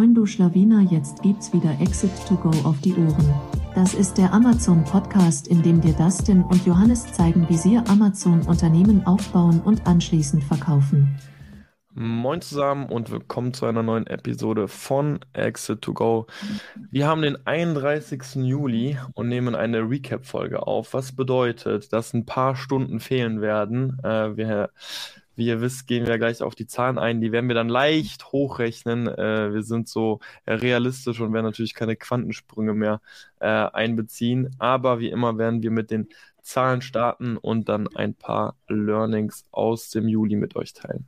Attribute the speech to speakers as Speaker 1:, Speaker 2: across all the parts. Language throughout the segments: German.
Speaker 1: Moin du Schlawiner, jetzt gibt's wieder Exit to Go auf die Ohren. Das ist der Amazon Podcast, in dem dir Dustin und Johannes zeigen, wie sie Amazon Unternehmen aufbauen und anschließend verkaufen.
Speaker 2: Moin zusammen und willkommen zu einer neuen Episode von Exit to Go. Wir haben den 31. Juli und nehmen eine Recap-Folge auf, was bedeutet, dass ein paar Stunden fehlen werden. Äh, wir wie ihr wisst, gehen wir gleich auf die Zahlen ein. Die werden wir dann leicht hochrechnen. Äh, wir sind so realistisch und werden natürlich keine Quantensprünge mehr äh, einbeziehen. Aber wie immer werden wir mit den Zahlen starten und dann ein paar Learnings aus dem Juli mit euch teilen.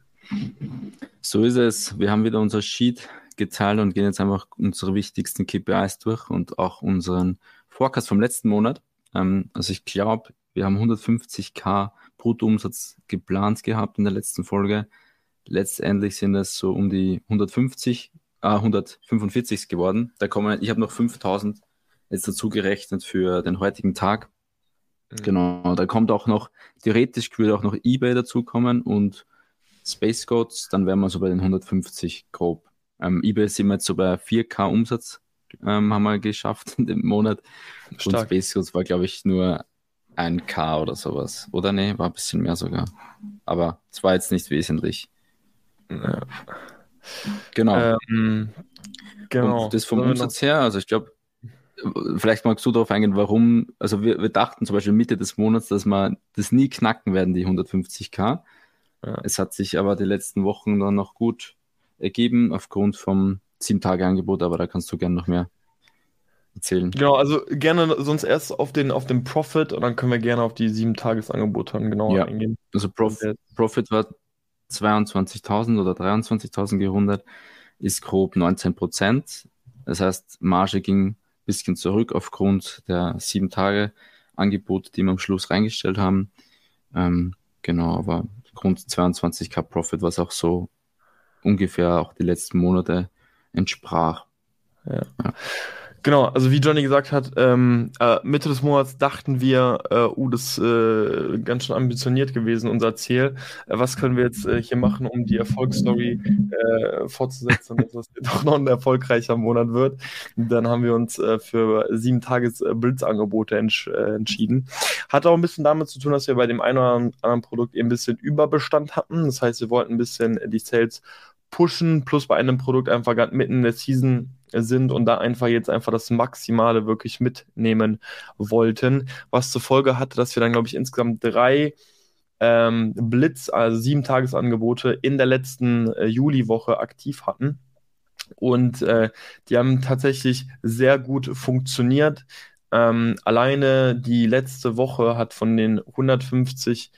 Speaker 3: So ist es. Wir haben wieder unser Sheet geteilt und gehen jetzt einfach unsere wichtigsten KPIs durch und auch unseren Forecast vom letzten Monat. Ähm, also ich glaube, wir haben 150k Bruttoumsatz geplant gehabt in der letzten Folge. Letztendlich sind es so um die 150, äh, 145 geworden. Da kommen, ich habe noch 5000 jetzt dazu gerechnet für den heutigen Tag. Mhm. Genau, da kommt auch noch, theoretisch würde auch noch eBay dazukommen und Space Goats, dann wären wir so bei den 150 grob. Ähm, eBay sind wir jetzt so bei 4K Umsatz, ähm, haben wir geschafft in dem Monat. Stark. Und Space Goats war, glaube ich, nur ein K oder sowas. Oder nee, war ein bisschen mehr sogar. Aber es war jetzt nicht wesentlich. Ja. Genau. Ähm, genau. Und das vom Umsatz her, also ich glaube, vielleicht magst du darauf eingehen, warum, also wir, wir dachten zum Beispiel Mitte des Monats, dass wir das nie knacken werden, die 150k. Ja. Es hat sich aber die letzten Wochen dann noch gut ergeben aufgrund vom 7-Tage-Angebot, aber da kannst du gerne noch mehr erzählen.
Speaker 2: Genau, also gerne sonst erst auf den, auf den Profit und dann können wir gerne auf die sieben Tagesangebote genauer ja. eingehen.
Speaker 3: Also Prof Profit war 22.000 oder 23.000 gerundet, ist grob 19 Prozent. Das heißt, Marge ging ein bisschen zurück aufgrund der sieben Tage Angebote, die wir am Schluss reingestellt haben. Ähm, genau, aber Grund 22k Profit, was auch so ungefähr auch die letzten Monate entsprach.
Speaker 2: Ja. ja. Genau, also wie Johnny gesagt hat, ähm, äh, Mitte des Monats dachten wir, äh, uh, das ist äh, ganz schön ambitioniert gewesen, unser Ziel. Äh, was können wir jetzt äh, hier machen, um die Erfolgsstory äh, fortzusetzen, dass das doch noch ein erfolgreicher Monat wird? Dann haben wir uns äh, für sieben Tages Blitzangebote entsch äh, entschieden. Hat auch ein bisschen damit zu tun, dass wir bei dem einen oder anderen Produkt eben ein bisschen Überbestand hatten. Das heißt, wir wollten ein bisschen die Sales pushen, plus bei einem Produkt einfach gerade mitten in der Season sind und da einfach jetzt einfach das Maximale wirklich mitnehmen wollten, was zur Folge hatte, dass wir dann, glaube ich, insgesamt drei ähm, Blitz, also sieben Tagesangebote in der letzten äh, Juliwoche aktiv hatten. Und äh, die haben tatsächlich sehr gut funktioniert. Ähm, alleine die letzte Woche hat von den 150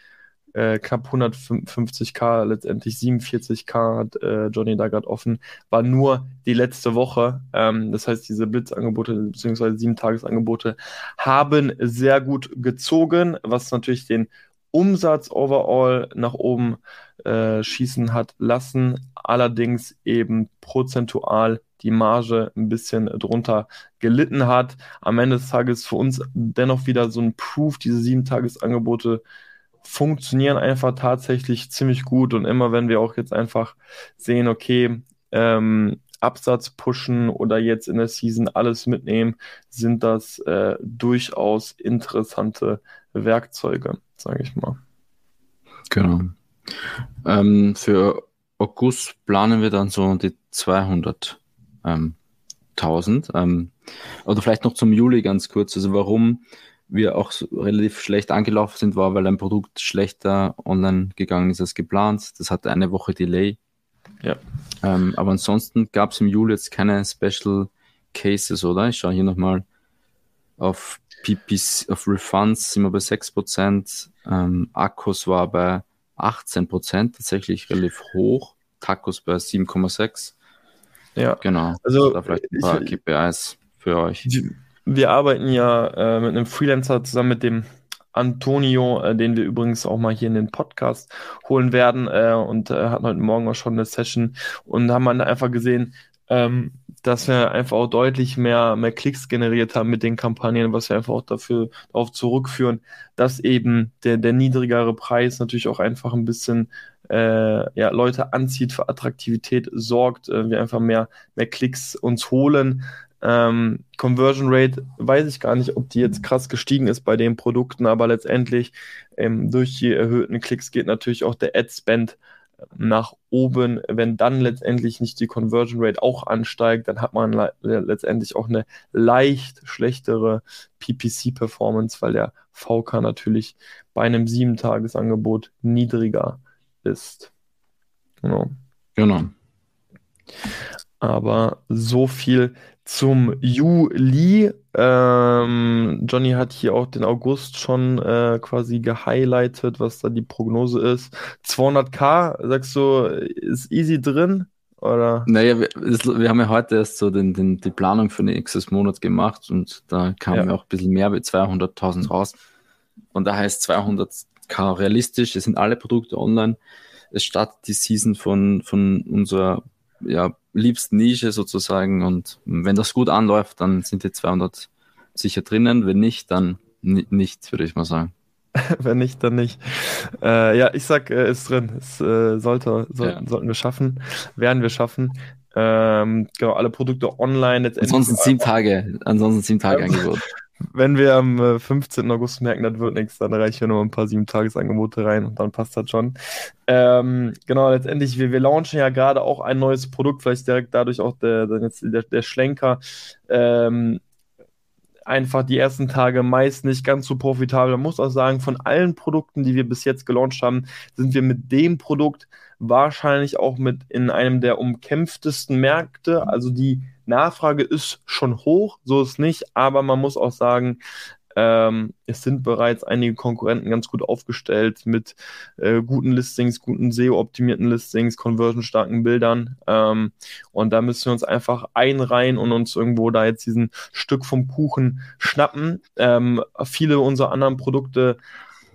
Speaker 2: äh, knapp 150k, letztendlich 47k hat äh, Johnny da gerade offen, war nur die letzte Woche. Ähm, das heißt, diese Blitzangebote bzw. sieben Tagesangebote haben sehr gut gezogen, was natürlich den Umsatz overall nach oben äh, schießen hat lassen, allerdings eben prozentual die Marge ein bisschen drunter gelitten hat. Am Ende des Tages für uns dennoch wieder so ein Proof, diese sieben Tagesangebote funktionieren einfach tatsächlich ziemlich gut. Und immer wenn wir auch jetzt einfach sehen, okay, ähm, Absatz pushen oder jetzt in der Season alles mitnehmen, sind das äh, durchaus interessante Werkzeuge, sage ich mal.
Speaker 3: Genau. Ähm, für August planen wir dann so die 200.000. Ähm, ähm, oder vielleicht noch zum Juli ganz kurz. Also warum wir auch so relativ schlecht angelaufen sind, war, weil ein Produkt schlechter online gegangen ist als geplant. Das hatte eine Woche Delay. Ja. Ähm, aber ansonsten gab es im Juli jetzt keine Special Cases, oder? Ich schaue hier nochmal auf PPs, auf Refunds sind wir bei 6%, ähm, Akkus war bei 18%, tatsächlich relativ hoch, Tacos bei 7,6%. Ja, genau. Also, da vielleicht ein paar ich, KPIs für euch.
Speaker 2: Die, wir arbeiten ja äh, mit einem Freelancer zusammen mit dem Antonio, äh, den wir übrigens auch mal hier in den Podcast holen werden äh, und äh, hatten heute Morgen auch schon eine Session und haben dann einfach gesehen, ähm, dass wir einfach auch deutlich mehr, mehr Klicks generiert haben mit den Kampagnen, was wir einfach auch dafür darauf zurückführen, dass eben der, der niedrigere Preis natürlich auch einfach ein bisschen äh, ja, Leute anzieht, für Attraktivität sorgt, äh, wir einfach mehr, mehr Klicks uns holen. Ähm, Conversion Rate weiß ich gar nicht, ob die jetzt krass gestiegen ist bei den Produkten, aber letztendlich ähm, durch die erhöhten Klicks geht natürlich auch der Ad Spend nach oben. Wenn dann letztendlich nicht die Conversion Rate auch ansteigt, dann hat man le letztendlich auch eine leicht schlechtere PPC-Performance, weil der VK natürlich bei einem 7-Tages-Angebot niedriger ist.
Speaker 3: Genau. genau.
Speaker 2: Aber so viel zum Juli. Ähm, Johnny hat hier auch den August schon äh, quasi gehighlightet, was da die Prognose ist. 200k, sagst du, ist easy drin? Oder?
Speaker 3: Naja, wir, wir haben ja heute erst so den, den, die Planung für den nächsten Monat gemacht und da kam ja. auch ein bisschen mehr wie 200.000 raus. Und da heißt 200k realistisch, es sind alle Produkte online. Es startet die Season von, von unserer ja, liebsten Nische sozusagen. Und wenn das gut anläuft, dann sind die 200 sicher drinnen. Wenn nicht, dann nicht, würde ich mal sagen.
Speaker 2: Wenn nicht, dann nicht. Äh, ja, ich sag, äh, ist drin. Es äh, sollte, soll, ja. sollten wir schaffen, werden wir schaffen. Ähm, genau, alle Produkte online.
Speaker 3: Ansonsten sieben Tage, ansonsten sieben Tage Angebot.
Speaker 2: Wenn wir am 15. Äh, August merken, das wird nichts, dann reichen wir noch ein paar sieben Tagesangebote rein und dann passt das schon. Ähm, genau, letztendlich, wir, wir launchen ja gerade auch ein neues Produkt, vielleicht direkt dadurch auch der, der, der Schlenker. Ähm, einfach die ersten Tage meist nicht ganz so profitabel. Man muss auch sagen, von allen Produkten, die wir bis jetzt gelauncht haben, sind wir mit dem Produkt wahrscheinlich auch mit in einem der umkämpftesten Märkte. Also die Nachfrage ist schon hoch, so ist nicht, aber man muss auch sagen, ähm, es sind bereits einige Konkurrenten ganz gut aufgestellt mit äh, guten Listings, guten SEO-optimierten Listings, conversionstarken Bildern. Ähm, und da müssen wir uns einfach einreihen und uns irgendwo da jetzt diesen Stück vom Kuchen schnappen. Ähm, viele unserer anderen Produkte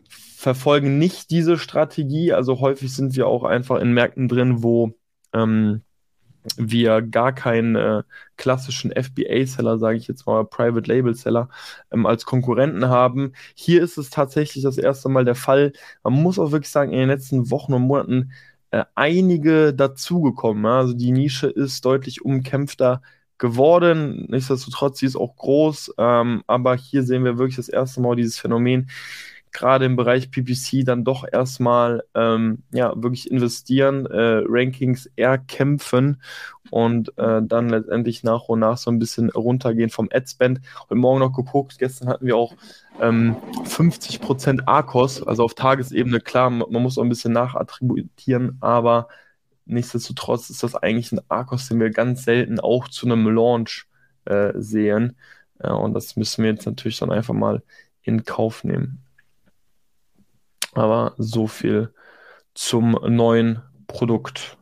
Speaker 2: verfolgen nicht diese Strategie. Also häufig sind wir auch einfach in Märkten drin, wo ähm, wir gar keinen äh, klassischen FBA-Seller, sage ich jetzt mal, Private Label-Seller ähm, als Konkurrenten haben. Hier ist es tatsächlich das erste Mal der Fall. Man muss auch wirklich sagen, in den letzten Wochen und Monaten äh, einige dazugekommen. Ja? Also die Nische ist deutlich umkämpfter geworden. Nichtsdestotrotz, sie ist auch groß. Ähm, aber hier sehen wir wirklich das erste Mal dieses Phänomen gerade im Bereich PPC dann doch erstmal ähm, ja, wirklich investieren, äh, Rankings erkämpfen und äh, dann letztendlich nach und nach so ein bisschen runtergehen vom Adspend. Heute Morgen noch geguckt, gestern hatten wir auch ähm, 50% ARCOS, also auf Tagesebene, klar, man, muss auch ein bisschen nachattributieren, aber nichtsdestotrotz ist das eigentlich ein ARCOS, den wir ganz selten auch zu einem Launch äh, sehen. Ja, und das müssen wir jetzt natürlich dann einfach mal in Kauf nehmen. Aber so viel zum neuen Produkt.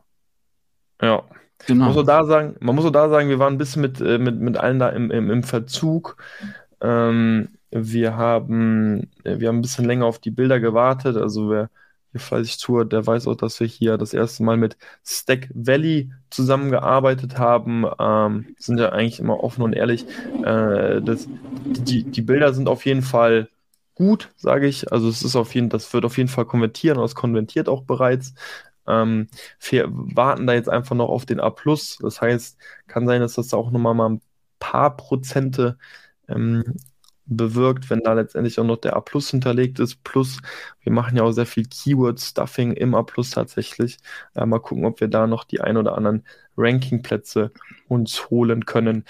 Speaker 2: Ja. Genau. Man muss auch da sagen, man muss auch da sagen, wir waren ein bisschen mit, äh, mit, mit allen da im, im, im Verzug. Ähm, wir haben, äh, wir haben ein bisschen länger auf die Bilder gewartet. Also wer hier fleißig zuhört, der weiß auch, dass wir hier das erste Mal mit Stack Valley zusammengearbeitet haben. Ähm, sind ja eigentlich immer offen und ehrlich. Äh, das, die, die Bilder sind auf jeden Fall gut, sage ich. Also es ist auf jeden, das wird auf jeden Fall konvertieren, oder es konvertiert auch bereits. Ähm, wir warten da jetzt einfach noch auf den A+. Das heißt, kann sein, dass das auch nochmal mal ein paar Prozente ähm, bewirkt, wenn da letztendlich auch noch der A hinterlegt ist. Plus, wir machen ja auch sehr viel Keyword-Stuffing im A Plus tatsächlich. Äh, mal gucken, ob wir da noch die ein oder anderen Ranking-Plätze uns holen können.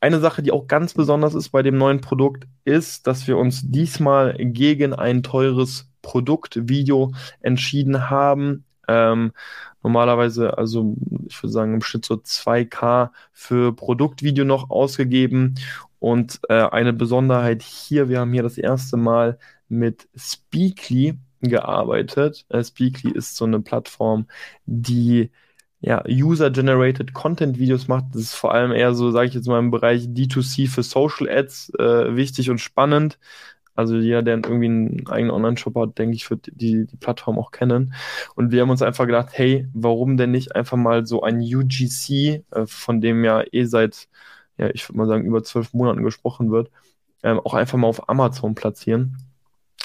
Speaker 2: Eine Sache, die auch ganz besonders ist bei dem neuen Produkt, ist, dass wir uns diesmal gegen ein teures Produktvideo entschieden haben. Ähm, normalerweise, also ich würde sagen, im Schnitt so 2K für Produktvideo noch ausgegeben. Und äh, eine Besonderheit hier, wir haben hier das erste Mal mit Speakly gearbeitet. Äh, Speakly ist so eine Plattform, die ja, User-Generated Content-Videos macht. Das ist vor allem eher so, sage ich jetzt mal, im Bereich D2C für Social Ads äh, wichtig und spannend. Also jeder, der irgendwie einen eigenen Online-Shop hat, denke ich, wird die, die Plattform auch kennen. Und wir haben uns einfach gedacht, hey, warum denn nicht einfach mal so ein UGC, äh, von dem ja eh seit ja, ich würde mal sagen, über zwölf Monaten gesprochen wird, ähm, auch einfach mal auf Amazon platzieren.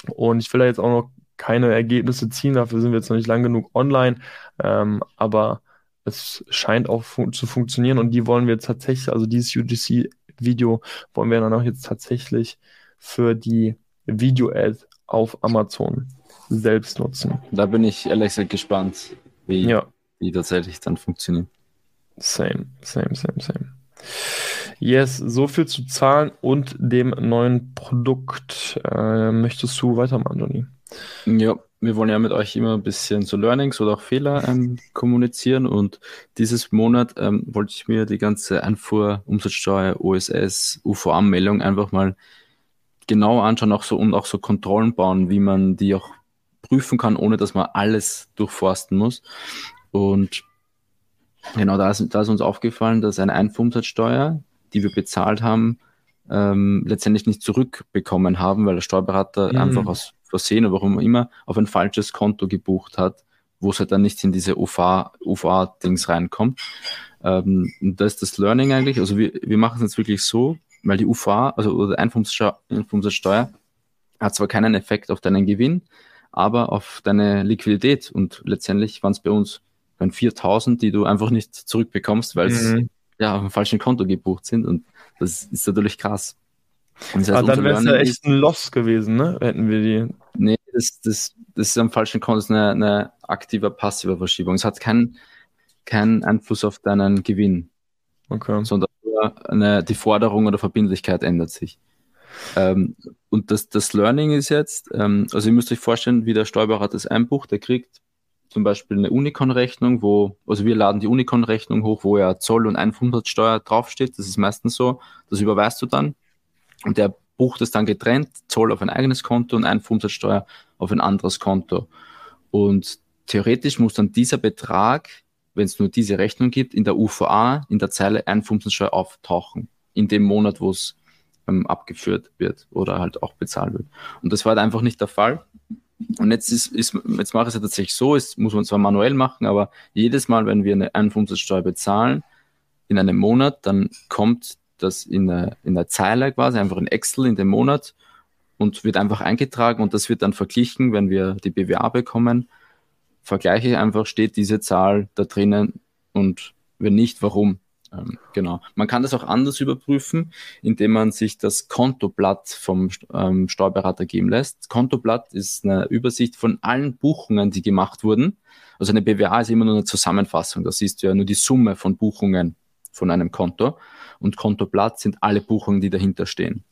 Speaker 2: Und ich will da jetzt auch noch keine Ergebnisse ziehen. Dafür sind wir jetzt noch nicht lang genug online. Ähm, aber es scheint auch fun zu funktionieren und die wollen wir jetzt tatsächlich, also dieses UGC-Video wollen wir dann auch jetzt tatsächlich für die Video-Ad auf Amazon selbst nutzen.
Speaker 3: Da bin ich ehrlich gesagt gespannt, wie
Speaker 2: Ja,
Speaker 3: die tatsächlich dann funktionieren.
Speaker 2: same, same, same, same. Yes, so viel zu Zahlen und dem neuen Produkt. Äh, möchtest du weitermachen, Johnny?
Speaker 3: Ja, wir wollen ja mit euch immer ein bisschen so Learnings oder auch Fehler ähm, kommunizieren und dieses Monat ähm, wollte ich mir die ganze Einfuhr, Umsatzsteuer, OSS, UV-Anmeldung einfach mal genau anschauen auch so, und auch so Kontrollen bauen, wie man die auch prüfen kann, ohne dass man alles durchforsten muss. Und genau da ist, da ist uns aufgefallen, dass eine Einfuhrumsatzsteuer, die wir bezahlt haben, ähm, letztendlich nicht zurückbekommen haben, weil der Steuerberater
Speaker 2: Mhm.
Speaker 3: einfach aus Versehen oder warum immer auf ein falsches Konto gebucht hat, wo es halt dann nicht in diese UFA, UFA-Dings reinkommt. Ähm, und das ist das Learning eigentlich. Also wir, wir machen es jetzt wirklich so, weil die UFA, also oder Einfuhrumsatzsteuer hat zwar keinen Effekt auf deinen Gewinn, aber auf deine Liquidität. Und letztendlich waren es bei uns dann 4000, die du einfach nicht zurückbekommst, weil es
Speaker 2: Mhm.
Speaker 3: ja auf dem falschen Konto gebucht sind. Und das ist natürlich krass. Das
Speaker 2: Ah,
Speaker 3: heißt,
Speaker 2: dann
Speaker 3: unser
Speaker 2: wäre es ja echt ein Loss gewesen, ne? Hätten wir die.
Speaker 3: Nee, das, das, das ist am falschen ist eine, eine aktive, passive Verschiebung. Es hat keinen keinen Einfluss auf deinen Gewinn,
Speaker 2: Okay.
Speaker 3: sondern eine, die Forderung oder Verbindlichkeit ändert sich. Ähm, und das, das Learning ist jetzt, ähm, also ihr müsst euch vorstellen, wie der Steuerberater das einbucht, der kriegt zum Beispiel eine Unicon-Rechnung, wo, also wir laden die Unicon-Rechnung hoch, wo ja Zoll und Einfuhrumsatzsteuer draufsteht, das ist meistens so, das überweist du dann und der bucht es dann getrennt, Zoll auf ein eigenes Konto und Einfuhrumsatzsteuer auf ein anderes Konto. Und theoretisch muss dann dieser Betrag, wenn es nur diese Rechnung gibt, in der UVA, in der Zeile Einfuhrumsatzsteuer auftauchen, in dem Monat, wo es ähm, abgeführt wird oder halt auch bezahlt wird. Und das war halt einfach nicht der Fall. Und jetzt ist, ist jetzt mache ich es ja tatsächlich so, es muss man zwar manuell machen, aber jedes Mal, wenn wir eine Einfuhrumsatzsteuer bezahlen in einem Monat, dann kommt das in der, in der Zeile quasi, einfach in Excel in dem Monat und wird einfach eingetragen und das wird dann verglichen, wenn wir die BWA bekommen. Vergleiche ich einfach, steht diese Zahl da drinnen und wenn nicht, warum. Ähm, genau. Man kann das auch anders überprüfen, indem man sich das Kontoblatt vom ähm, Steuerberater geben lässt. Das Kontoblatt ist eine Übersicht von allen Buchungen, die gemacht wurden. Also eine BWA ist immer nur eine Zusammenfassung. Da siehst du ja nur die Summe von Buchungen von einem Konto. Und Kontoblatt sind alle Buchungen, die dahinter stehen.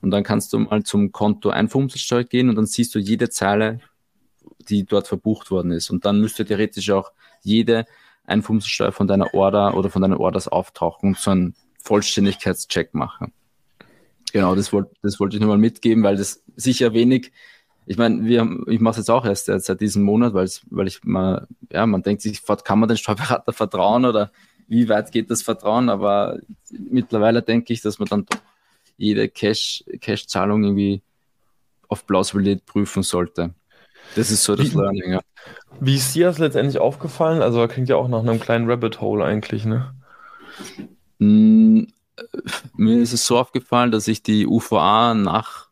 Speaker 3: Und dann kannst du mal zum Konto Einfuhrumsatzsteuer gehen und dann siehst du jede Zeile, die dort verbucht worden ist. Und dann müsste theoretisch auch jede Einfuhrumsatzsteuer von deiner Order oder von deinen Orders auftauchen und so einen Vollständigkeitscheck machen. Genau, das wollte das wollte ich nur mal mitgeben, weil das sicher wenig, ich meine, wir, haben- ich mache es jetzt auch erst seit diesem Monat, weil weil ich mal, ja, man denkt sich, kann man den Steuerberater vertrauen oder wie weit geht das Vertrauen? Aber mittlerweile denke ich, dass man dann doch jede Cash, Cash-Zahlung irgendwie auf Plausibilität prüfen sollte. Das ist so das Learning, ja.
Speaker 2: Wie ist dir das letztendlich aufgefallen? Also, klingt ja auch nach einem kleinen Rabbit Hole eigentlich, ne?
Speaker 3: Mm, Mir ist es so aufgefallen, dass ich die UVA nach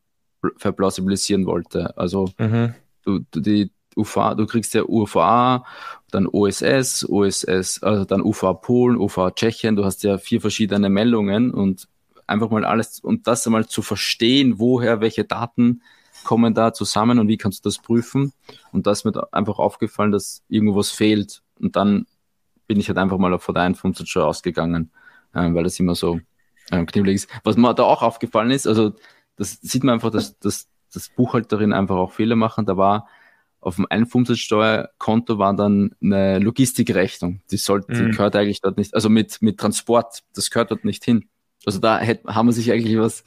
Speaker 3: verplausibilisieren wollte. Also
Speaker 2: Mhm.
Speaker 3: du, du die UVA, du kriegst ja UVA, dann OSS, OSS, also dann UVA Polen, UVA Tschechien, du hast ja vier verschiedene Meldungen und einfach mal alles und das einmal zu verstehen, woher welche Daten kommen da zusammen und wie kannst du das prüfen? Und da ist mir einfach aufgefallen, dass irgendwo was fehlt und dann bin ich halt einfach mal von der Einfuhrumsatzsteuer ausgegangen, äh, weil das immer so ähm, knibblig ist. Was mir da auch aufgefallen ist, also das sieht man einfach, dass, dass das Buchhalterin einfach auch Fehler machen. Da war auf dem Einfuhrumsatzsteuerkonto war dann eine Logistikrechnung. Die sollte, die
Speaker 2: Mhm.
Speaker 3: gehört eigentlich dort nicht, also mit, mit Transport, das gehört dort nicht hin. Also da hätte, haben wir sich eigentlich was,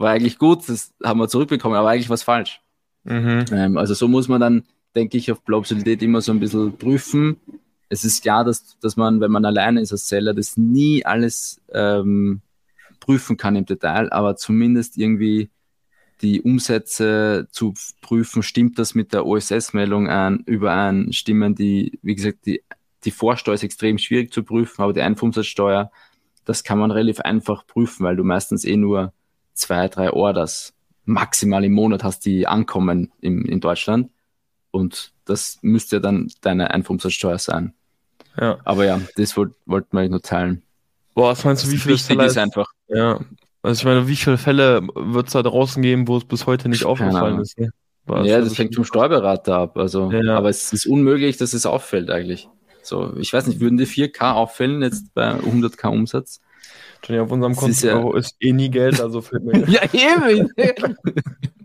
Speaker 3: war eigentlich gut, das haben wir zurückbekommen, aber eigentlich was falsch.
Speaker 2: Mhm.
Speaker 3: Ähm, also so muss man dann, denke ich, auf Plausibilität immer so ein bisschen prüfen. Es ist klar, dass, dass man, wenn man alleine ist als Seller, das nie alles ähm, prüfen kann im Detail, aber zumindest irgendwie die Umsätze zu prüfen, stimmt das mit der OSS-Meldung an, überein, stimmen die, wie gesagt, die, die Vorsteuer ist extrem schwierig zu prüfen, aber die Einfuhrumsatzsteuer, das kann man relativ einfach prüfen, weil du meistens eh nur zwei, drei Orders maximal im Monat hast, die ankommen im, in Deutschland. Und das müsste ja dann deine Einfuhrumsatzsteuer sein.
Speaker 2: Ja.
Speaker 3: Aber ja, das wollt, wollten wir nur teilen.
Speaker 2: Boah, was meinst du, wie viele Fälle
Speaker 3: ist einfach.
Speaker 2: Ja. Also ich meine, wie viele Fälle wird es da draußen geben, wo es bis heute nicht aufgefallen ist? Ne?
Speaker 3: Ja, das hängt vom Steuerberater ab. Also,
Speaker 2: Ja.
Speaker 3: aber es ist unmöglich, dass es auffällt eigentlich. So, ich weiß nicht, würden die 4K auffällen jetzt bei 100k Umsatz?
Speaker 2: Johnny, auf unserem Konto
Speaker 3: ist ja-
Speaker 2: ist eh nie Geld, also fällt mir.
Speaker 3: Ja, eben.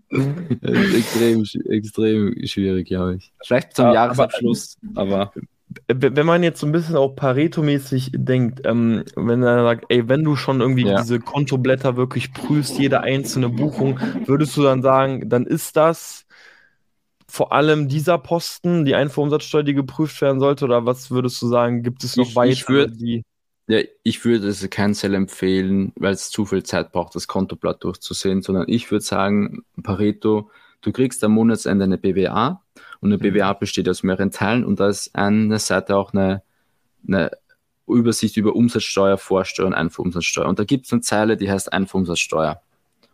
Speaker 3: extrem, extrem schwierig, glaube ich. Vielleicht zum
Speaker 2: Aber-
Speaker 3: Jahresabschluss, aber
Speaker 2: wenn wenn man jetzt so ein bisschen auch Pareto-mäßig denkt, ähm, wenn er sagt, ey, wenn du schon irgendwie
Speaker 3: Ja.
Speaker 2: diese Kontoblätter wirklich prüfst, jede einzelne Buchung, würdest du dann sagen, dann ist das vor allem dieser Posten, die Einfuhrumsatzsteuer, die geprüft werden sollte, oder was würdest du sagen, gibt es noch
Speaker 3: Ich- ich
Speaker 2: weitere,
Speaker 3: würd-
Speaker 2: die
Speaker 3: Ja, ich würde es Cancel empfehlen, weil es zu viel Zeit braucht, das Kontoblatt durchzusehen, sondern ich würde sagen, Pareto, du kriegst am Monatsende eine BWA und eine
Speaker 2: Mhm.
Speaker 3: BWA besteht aus mehreren Teilen und da ist eine Seite auch eine, eine Übersicht über Umsatzsteuer, Vorsteuer und Einfuhrumsatzsteuer. Und da gibt es eine Zeile, die heißt Einfuhrumsatzsteuer.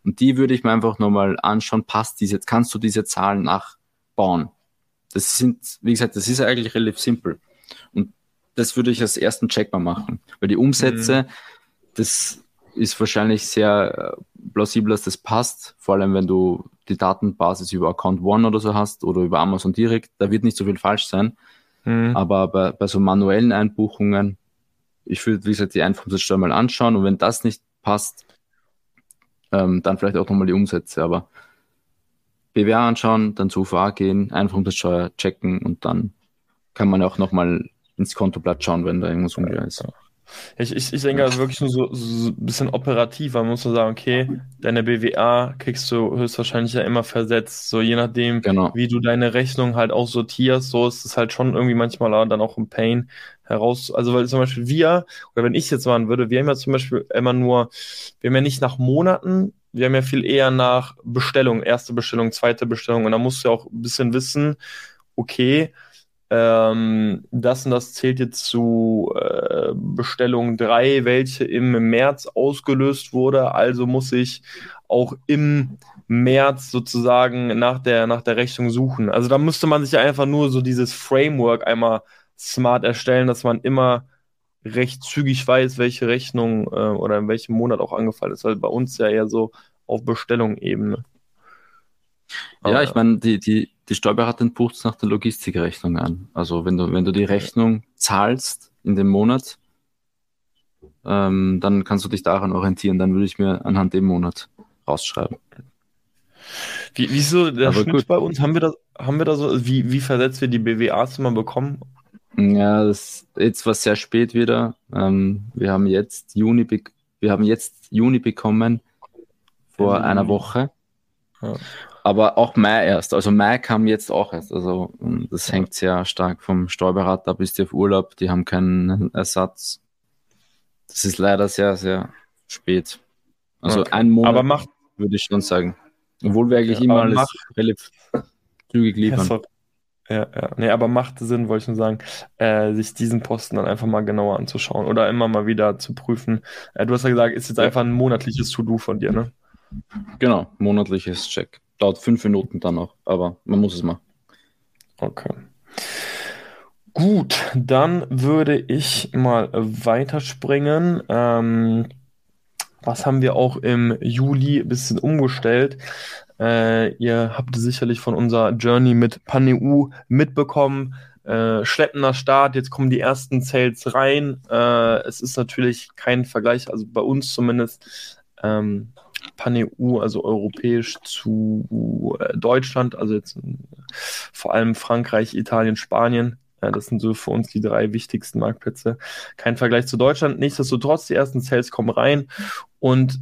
Speaker 3: Und die würde ich mir einfach nochmal anschauen, passt diese, kannst du diese Zahlen nachbauen? Das sind, wie gesagt, das ist eigentlich relativ simpel. Und das würde ich als ersten Check mal machen. Weil die Umsätze, das ist wahrscheinlich sehr äh, plausibel, dass das passt. Vor allem, wenn du die Datenbasis über Account One oder so hast oder über Amazon direkt, da wird nicht so viel falsch sein.
Speaker 2: Mhm.
Speaker 3: Aber bei, bei so manuellen Einbuchungen, ich würde, wie gesagt, die Einfuhrumsatzsteuer mal anschauen und wenn das nicht passt, ähm, dann vielleicht auch nochmal die Umsätze. Aber BWA anschauen, dann zu UVA gehen, Einfuhrumsatzsteuer checken und dann kann man auch nochmal ins Kontoblatt schauen, wenn da irgendwas unklar ist.
Speaker 2: Ich, ich, ich denke also wirklich nur so, so ein bisschen operativ, weil man muss so sagen, okay, deine BWA kriegst du höchstwahrscheinlich ja immer versetzt, so je nachdem,
Speaker 3: Genau.
Speaker 2: wie du deine Rechnung halt auch sortierst, so ist es halt schon irgendwie manchmal dann auch ein Pain heraus, also weil zum Beispiel wir, oder wenn ich jetzt machen würde, wir haben ja zum Beispiel immer nur, wir haben ja nicht nach Monaten, wir haben ja viel eher nach Bestellung, erste Bestellung, zweite Bestellung und da musst du ja auch ein bisschen wissen, okay, ähm, das und das zählt jetzt zu äh, Bestellung 3, welche im März ausgelöst wurde. Also muss ich auch im März sozusagen nach der, nach der Rechnung suchen. Also da müsste man sich ja einfach nur so dieses Framework einmal smart erstellen, dass man immer recht zügig weiß, welche Rechnung äh, oder in welchem Monat auch angefallen ist. Weil bei uns ja eher so auf Bestellung-Ebene.
Speaker 3: Ja, ich meine, die, die, die Steuerberaterin bucht es nach der Logistikrechnung an. Also wenn du, wenn du die Rechnung zahlst in dem Monat, ähm, dann kannst du dich daran orientieren. Dann würde ich mir anhand dem Monat rausschreiben.
Speaker 2: Wie, wieso der
Speaker 3: Aber
Speaker 2: Schnitt
Speaker 3: gut.
Speaker 2: bei uns? Haben wir da, haben wir da so, wie, wie versetzt wir die BWAs immer bekommen?
Speaker 3: Ja, das jetzt war sehr spät wieder. Ähm, wir haben jetzt Juni, wir haben jetzt Juni bekommen vor
Speaker 2: Ende
Speaker 3: einer. Woche.
Speaker 2: Ja.
Speaker 3: Aber auch Mai erst. Also Mai kam jetzt auch erst. Also ähm, das
Speaker 2: Ja.
Speaker 3: hängt sehr stark vom Steuerberater ab. Ist die auf Urlaub, die haben keinen Ersatz. Das ist leider sehr, sehr spät. Also
Speaker 2: Okay.
Speaker 3: ein Monat
Speaker 2: Aber macht,
Speaker 3: würde ich schon sagen. Obwohl wir eigentlich
Speaker 2: Ja,
Speaker 3: immer alles
Speaker 2: macht-
Speaker 3: relativ zügig
Speaker 2: ja,
Speaker 3: liefern.
Speaker 2: sorry. ja, ja, nee, aber macht Sinn, wollte ich nur sagen, äh, sich diesen Posten dann einfach mal genauer anzuschauen oder immer mal wieder zu prüfen. Äh, du hast ja gesagt, ist jetzt
Speaker 3: Ja.
Speaker 2: einfach ein monatliches To-Do von dir, ne?
Speaker 3: Genau, monatliches Check. Dauert fünf Minuten dann noch, aber man muss es machen.
Speaker 2: Okay. Gut, dann würde ich mal weiterspringen. Ähm, was haben wir auch im Juli ein bisschen umgestellt? Äh, ihr habt sicherlich von unserer Journey mit PanEU mitbekommen. Äh, schleppender Start, jetzt kommen die ersten Sales rein. Äh, es ist natürlich kein Vergleich, also bei uns zumindest, ähm, PanEU, also europäisch zu äh, Deutschland, also jetzt äh, vor allem Frankreich, Italien, Spanien. Äh, das sind so für uns die drei wichtigsten Marktplätze. Kein Vergleich zu Deutschland. Nichtsdestotrotz, die ersten Sales kommen rein und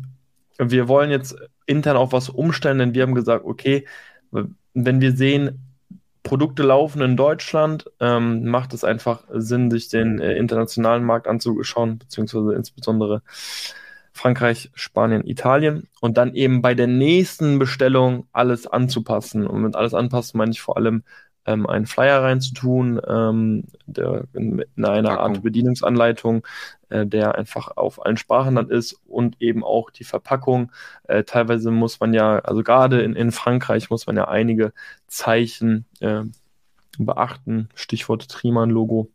Speaker 2: wir wollen jetzt intern auch was umstellen, denn wir haben gesagt, okay, wenn wir sehen, Produkte laufen in Deutschland, ähm, macht es einfach Sinn, sich den äh, internationalen Markt anzuschauen, beziehungsweise insbesondere Frankreich, Spanien, Italien und dann eben bei der nächsten Bestellung alles anzupassen. Und mit alles anpassen meine ich vor allem ähm, einen Flyer reinzutun, ähm, der in, in einer
Speaker 3: Verpackung.
Speaker 2: Art Bedienungsanleitung, äh, der einfach auf allen Sprachen dann ist und eben auch die Verpackung. Äh, teilweise muss man ja, also gerade in, in Frankreich muss man ja einige Zeichen äh, beachten. Stichwort Triman-Logo.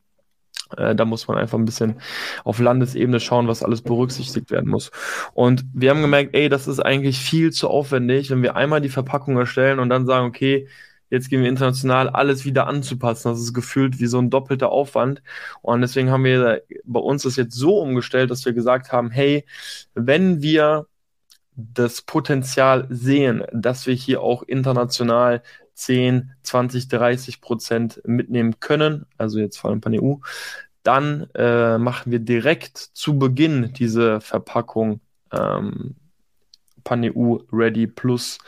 Speaker 2: Äh, da muss man einfach ein bisschen auf Landesebene schauen, was alles berücksichtigt werden muss. Und wir haben gemerkt, ey, das ist eigentlich viel zu aufwendig, wenn wir einmal die Verpackung erstellen und dann sagen, okay, jetzt gehen wir international alles wieder anzupassen. Das ist gefühlt wie so ein doppelter Aufwand. Und deswegen haben wir bei uns das jetzt so umgestellt, dass wir gesagt haben, hey, wenn wir das Potenzial sehen, dass wir hier auch international 10, 20, 30 Prozent mitnehmen können, also jetzt vor allem Pan-EU, dann äh, machen wir direkt zu Beginn diese Verpackung ähm, Pan-EU Ready Plus,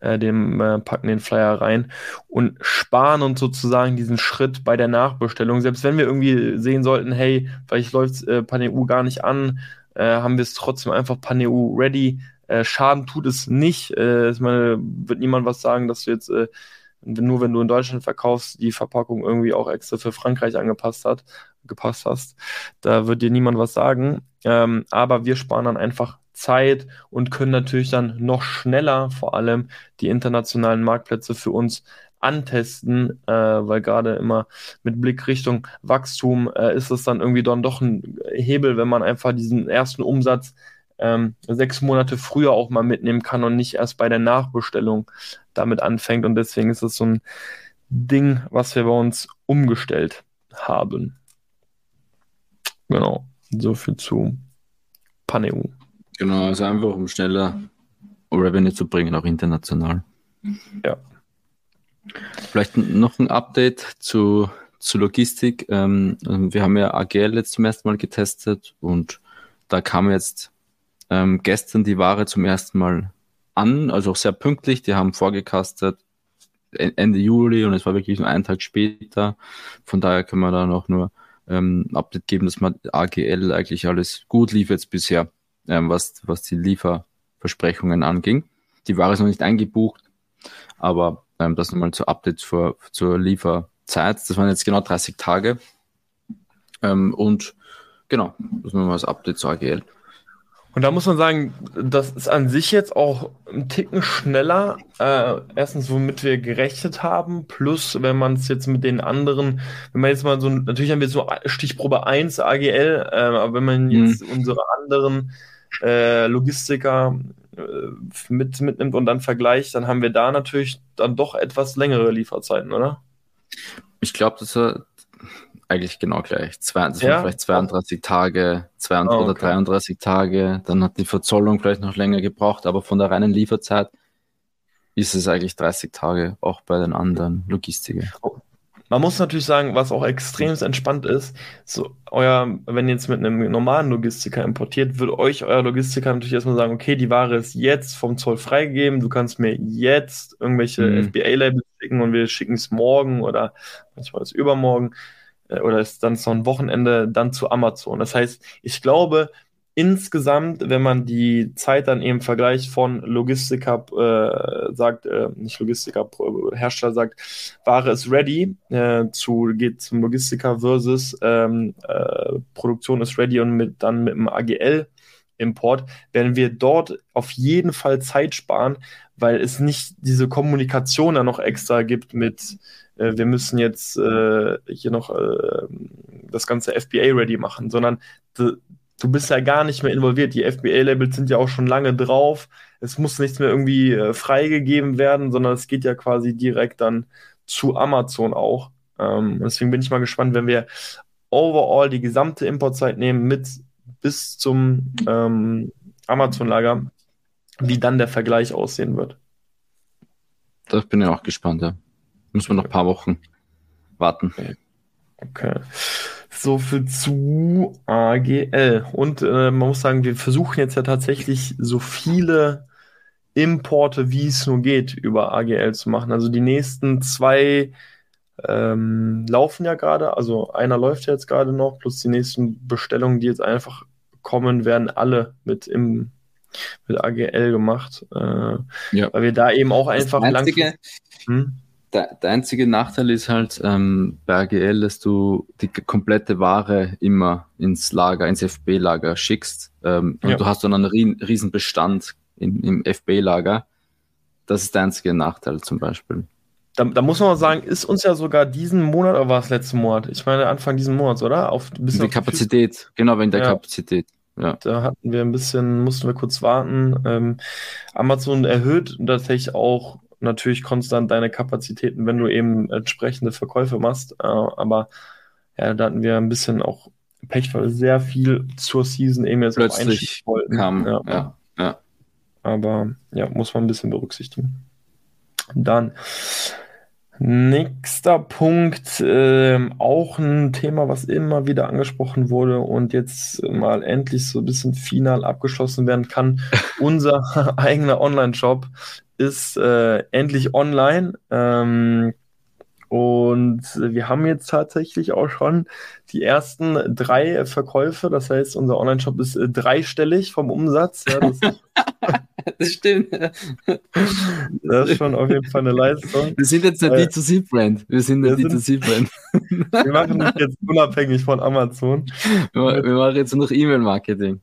Speaker 2: äh, dem äh, packen den Flyer rein und sparen uns sozusagen diesen Schritt bei der Nachbestellung. Selbst wenn wir irgendwie sehen sollten, hey, vielleicht läuft äh, Pan-EU gar nicht an, äh, haben wir es trotzdem einfach Pan-EU Ready äh, Schaden tut es nicht. Äh, ich meine, wird niemand was sagen, dass du jetzt äh, nur wenn du in Deutschland verkaufst, die Verpackung irgendwie auch extra für Frankreich angepasst hat, gepasst hast. Da wird dir niemand was sagen. Ähm, aber wir sparen dann einfach Zeit und können natürlich dann noch schneller vor allem die internationalen Marktplätze für uns antesten, äh, weil gerade immer mit Blick Richtung Wachstum äh, ist es dann irgendwie dann doch ein Hebel, wenn man einfach diesen ersten Umsatz ähm, sechs Monate früher auch mal mitnehmen kann und nicht erst bei der Nachbestellung damit anfängt. Und deswegen ist es so ein Ding, was wir bei uns umgestellt haben. Genau, so viel zu Paneu.
Speaker 3: Genau, also einfach um schneller Revenue zu bringen, auch international.
Speaker 2: Ja.
Speaker 3: Vielleicht noch ein Update zu, zu Logistik. Ähm, wir haben ja AGL jetzt zum ersten Mal getestet und da kam jetzt ähm, gestern die Ware zum ersten Mal an, also auch sehr pünktlich. Die haben vorgekastet Ende Juli und es war wirklich nur einen Tag später. Von daher können wir da noch nur ähm, Update geben, dass man AGL eigentlich alles gut lief jetzt bisher, ähm, was, was die Lieferversprechungen anging. Die Ware ist noch nicht eingebucht, aber ähm, das nochmal zur Update zur, zur Lieferzeit. Das waren jetzt genau 30 Tage. Ähm, und genau, das nochmal das Update zur AGL.
Speaker 2: Und da muss man sagen, das ist an sich jetzt auch ein Ticken schneller. Äh, erstens, womit wir gerechnet haben, plus wenn man es jetzt mit den anderen, wenn man jetzt mal so, natürlich haben wir so Stichprobe 1 AGL, äh, aber wenn man jetzt mhm. unsere anderen äh, Logistiker äh, mit, mitnimmt und dann vergleicht, dann haben wir da natürlich dann doch etwas längere Lieferzeiten, oder?
Speaker 3: Ich glaube, das eigentlich genau gleich. Zwei, das ja? waren vielleicht 32 Tage, 32 oh, okay. oder 33 Tage. Dann hat die Verzollung vielleicht noch länger gebraucht, aber von der reinen Lieferzeit ist es eigentlich 30 Tage, auch bei den anderen Logistikern.
Speaker 2: Man muss natürlich sagen, was auch extrem entspannt ist, so euer, wenn ihr jetzt mit einem normalen Logistiker importiert, würde euch euer Logistiker natürlich erstmal sagen, okay, die Ware ist jetzt vom Zoll freigegeben, du kannst mir jetzt irgendwelche mhm. FBA-Labels schicken und wir schicken es morgen oder manchmal ist übermorgen. Äh, oder ist dann so ein Wochenende dann zu Amazon. Das heißt, ich glaube, insgesamt, wenn man die Zeit dann eben vergleicht von Logistiker äh, sagt, äh, nicht Logistiker, Hersteller sagt, Ware ist ready, äh, zu, geht zum Logistiker versus ähm, äh, Produktion ist ready und mit, dann mit dem AGL Import, werden wir dort auf jeden Fall Zeit sparen, weil es nicht diese Kommunikation dann noch extra gibt mit äh, wir müssen jetzt äh, hier noch äh, das ganze FBA-ready machen, sondern du, du bist ja gar nicht mehr involviert. Die FBA-Labels sind ja auch schon lange drauf. Es muss nichts mehr irgendwie äh, freigegeben werden, sondern es geht ja quasi direkt dann zu Amazon auch. Ähm, deswegen bin ich mal gespannt, wenn wir overall die gesamte Importzeit nehmen mit bis zum ähm, Amazon-Lager, wie dann der Vergleich aussehen wird.
Speaker 3: Das bin ich auch gespannt, ja. Müssen wir noch ein paar Wochen warten.
Speaker 2: Okay. So viel zu AGL. Und äh, man muss sagen, wir versuchen jetzt ja tatsächlich so viele Importe, wie es nur geht, über AGL zu machen. Also die nächsten zwei ähm, laufen ja gerade. Also einer läuft ja jetzt gerade noch, plus die nächsten Bestellungen, die jetzt einfach kommen, werden alle mit im mit AGL gemacht. Äh, ja. Weil wir da eben auch das einfach
Speaker 3: einzige, hm? Der, der, einzige Nachteil ist halt ähm, bei AGL, dass du die komplette Ware immer ins Lager, ins FB-Lager schickst. Ähm, ja. Und du hast dann einen riesen Bestand im, im FB-Lager. Das ist der einzige Nachteil zum Beispiel.
Speaker 2: da, da, muss man mal sagen, ist uns ja sogar diesen Monat, oder war es letzten Monat? Ich meine Anfang diesen Monats, oder?
Speaker 3: Auf, die auf Kapazität, die genau, wegen der ja. Kapazität.
Speaker 2: Ja. Da hatten wir ein bisschen, mussten wir kurz warten. Ähm, Amazon erhöht tatsächlich auch natürlich konstant deine Kapazitäten, wenn du eben entsprechende Verkäufe machst. Äh, aber ja, da hatten wir ein bisschen auch Pech, weil sehr viel zur Season eben jetzt
Speaker 3: plötzlich kam. Ja. ja, ja.
Speaker 2: Aber ja, muss man ein bisschen berücksichtigen. Dann nächster Punkt, äh, auch ein Thema, was immer wieder angesprochen wurde und jetzt mal endlich so ein bisschen final abgeschlossen werden kann. Unser eigener Online-Shop ist äh, endlich online. Ähm, und wir haben jetzt tatsächlich auch schon die ersten drei Verkäufe. Das heißt, unser Online-Shop ist äh, dreistellig vom Umsatz. Ja, das,
Speaker 3: das, stimmt.
Speaker 2: Das ist schon auf jeden Fall eine Leistung.
Speaker 3: Wir sind jetzt eine äh, D2C-Brand. Wir sind eine D2C-Brand.
Speaker 2: Wir machen das jetzt unabhängig von Amazon.
Speaker 3: Wir, wir machen jetzt noch E-Mail-Marketing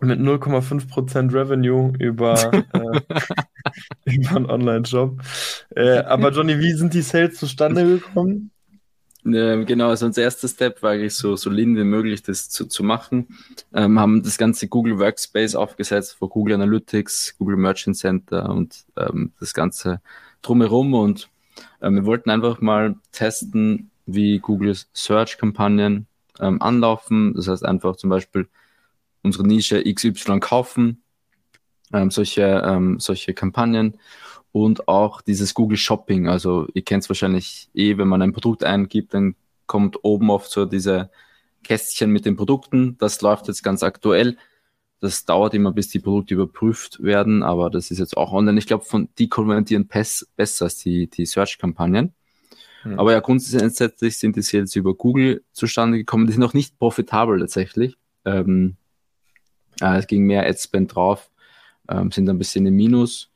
Speaker 2: mit 0,5% Revenue über, äh, über einen Online-Shop. Äh, aber Johnny, wie sind die Sales zustande gekommen?
Speaker 3: Ähm, genau, also unser erster Step war eigentlich so, so lean wie möglich das zu, zu machen. Ähm, haben das ganze Google Workspace aufgesetzt vor Google Analytics, Google Merchant Center und ähm, das Ganze drumherum. Und ähm, wir wollten einfach mal testen, wie Google Search-Kampagnen ähm, anlaufen. Das heißt einfach zum Beispiel unsere Nische XY kaufen, ähm, solche, ähm, solche Kampagnen und auch dieses Google Shopping. Also ihr kennt es wahrscheinlich eh, wenn man ein Produkt eingibt, dann kommt oben oft so diese Kästchen mit den Produkten. Das läuft jetzt ganz aktuell. Das dauert immer, bis die Produkte überprüft werden, aber das ist jetzt auch online. Ich glaube, von die konvertieren besser als die, die Search-Kampagnen. Hm. Aber ja, grundsätzlich sind die Sales über Google zustande gekommen. Die sind noch nicht profitabel tatsächlich. Ähm, äh, es ging mehr Adspend drauf, ähm, sind ein bisschen im Minus.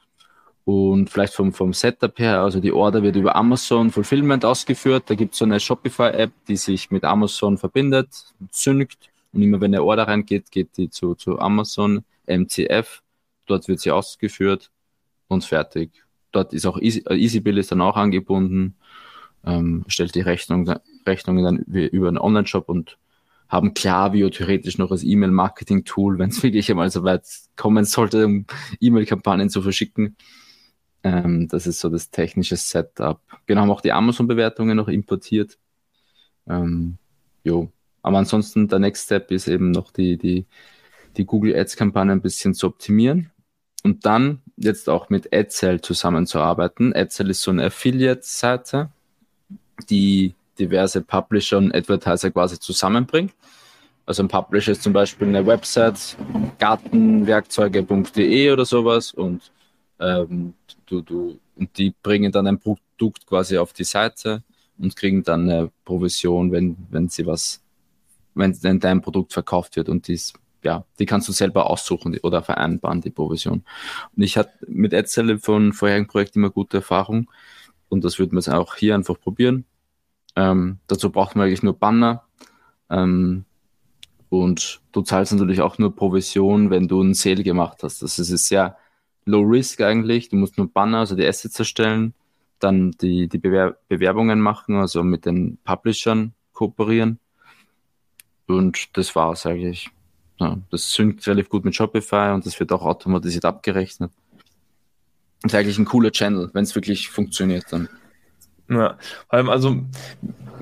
Speaker 3: Und vielleicht vom, vom Setup her, also die Order wird über Amazon Fulfillment ausgeführt. Da gibt es so eine Shopify-App, die sich mit Amazon verbindet, synkt. Und immer wenn eine Order reingeht, geht die zu, zu Amazon MCF. Dort wird sie ausgeführt und fertig. Dort ist auch Easy, äh, EasyBill ist dann auch angebunden, ähm, stellt die Rechnung, Rechnungen dann über einen Online-Shop und haben Klaviyo theoretisch noch als E-Mail-Marketing-Tool, wenn es wirklich einmal so weit kommen sollte, um E-Mail-Kampagnen zu verschicken. Ähm, das ist so das technische Setup. Genau, haben auch die Amazon-Bewertungen noch importiert. Ähm, jo. Aber ansonsten der Next Step ist eben noch die, die, die Google Ads-Kampagne ein bisschen zu optimieren. Und dann jetzt auch mit AdSell zusammenzuarbeiten. AdSell ist so eine Affiliate-Seite, die diverse Publisher und Advertiser quasi zusammenbringt. Also ein Publisher ist zum Beispiel eine Website, gartenwerkzeuge.de oder sowas und ähm, du, du, und die bringen dann ein Produkt quasi auf die Seite und kriegen dann eine Provision, wenn, wenn sie was, wenn, wenn dein Produkt verkauft wird und dies, ja, die kannst du selber aussuchen oder vereinbaren, die Provision. Und ich hatte mit AdSell von vorherigen Projekten immer gute Erfahrung und das wir jetzt auch hier einfach probieren. Ähm, dazu braucht man eigentlich nur Banner. Ähm, und du zahlst natürlich auch nur Provision, wenn du einen Sale gemacht hast. Das ist sehr low risk eigentlich. Du musst nur Banner, also die Assets erstellen, dann die, die Bewer Bewerbungen machen, also mit den Publishern kooperieren. Und das war's eigentlich. Ja, das synkt relativ gut mit Shopify und das wird auch automatisiert abgerechnet. Das ist eigentlich ein cooler Channel, wenn es wirklich funktioniert dann.
Speaker 2: Ja, also,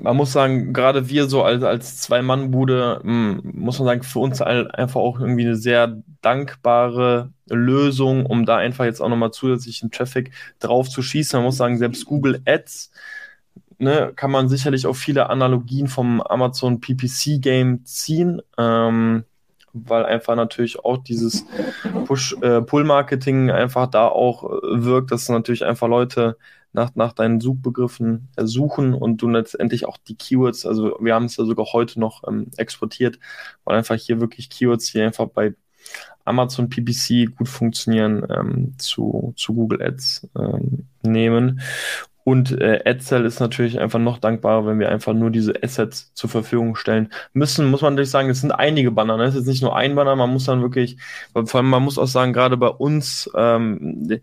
Speaker 2: man muss sagen, gerade wir so als, als Zwei-Mann-Bude, hm, muss man sagen, für uns einfach auch irgendwie eine sehr dankbare Lösung, um da einfach jetzt auch nochmal zusätzlichen Traffic drauf zu schießen. Man muss sagen, selbst Google Ads, ne, kann man sicherlich auch viele Analogien vom Amazon PPC-Game ziehen. Ähm, weil einfach natürlich auch dieses Push-Pull-Marketing äh, einfach da auch äh, wirkt, dass natürlich einfach Leute nach, nach deinen Suchbegriffen suchen und du letztendlich auch die Keywords, also wir haben es ja sogar heute noch ähm, exportiert, weil einfach hier wirklich Keywords hier einfach bei Amazon PPC gut funktionieren ähm, zu, zu Google Ads ähm, nehmen. Und äh, AdSell ist natürlich einfach noch dankbarer, wenn wir einfach nur diese Assets zur Verfügung stellen müssen. Muss man natürlich sagen, es sind einige Banner. Ne? Es ist nicht nur ein Banner, man muss dann wirklich, vor allem man muss auch sagen, gerade bei uns, ähm,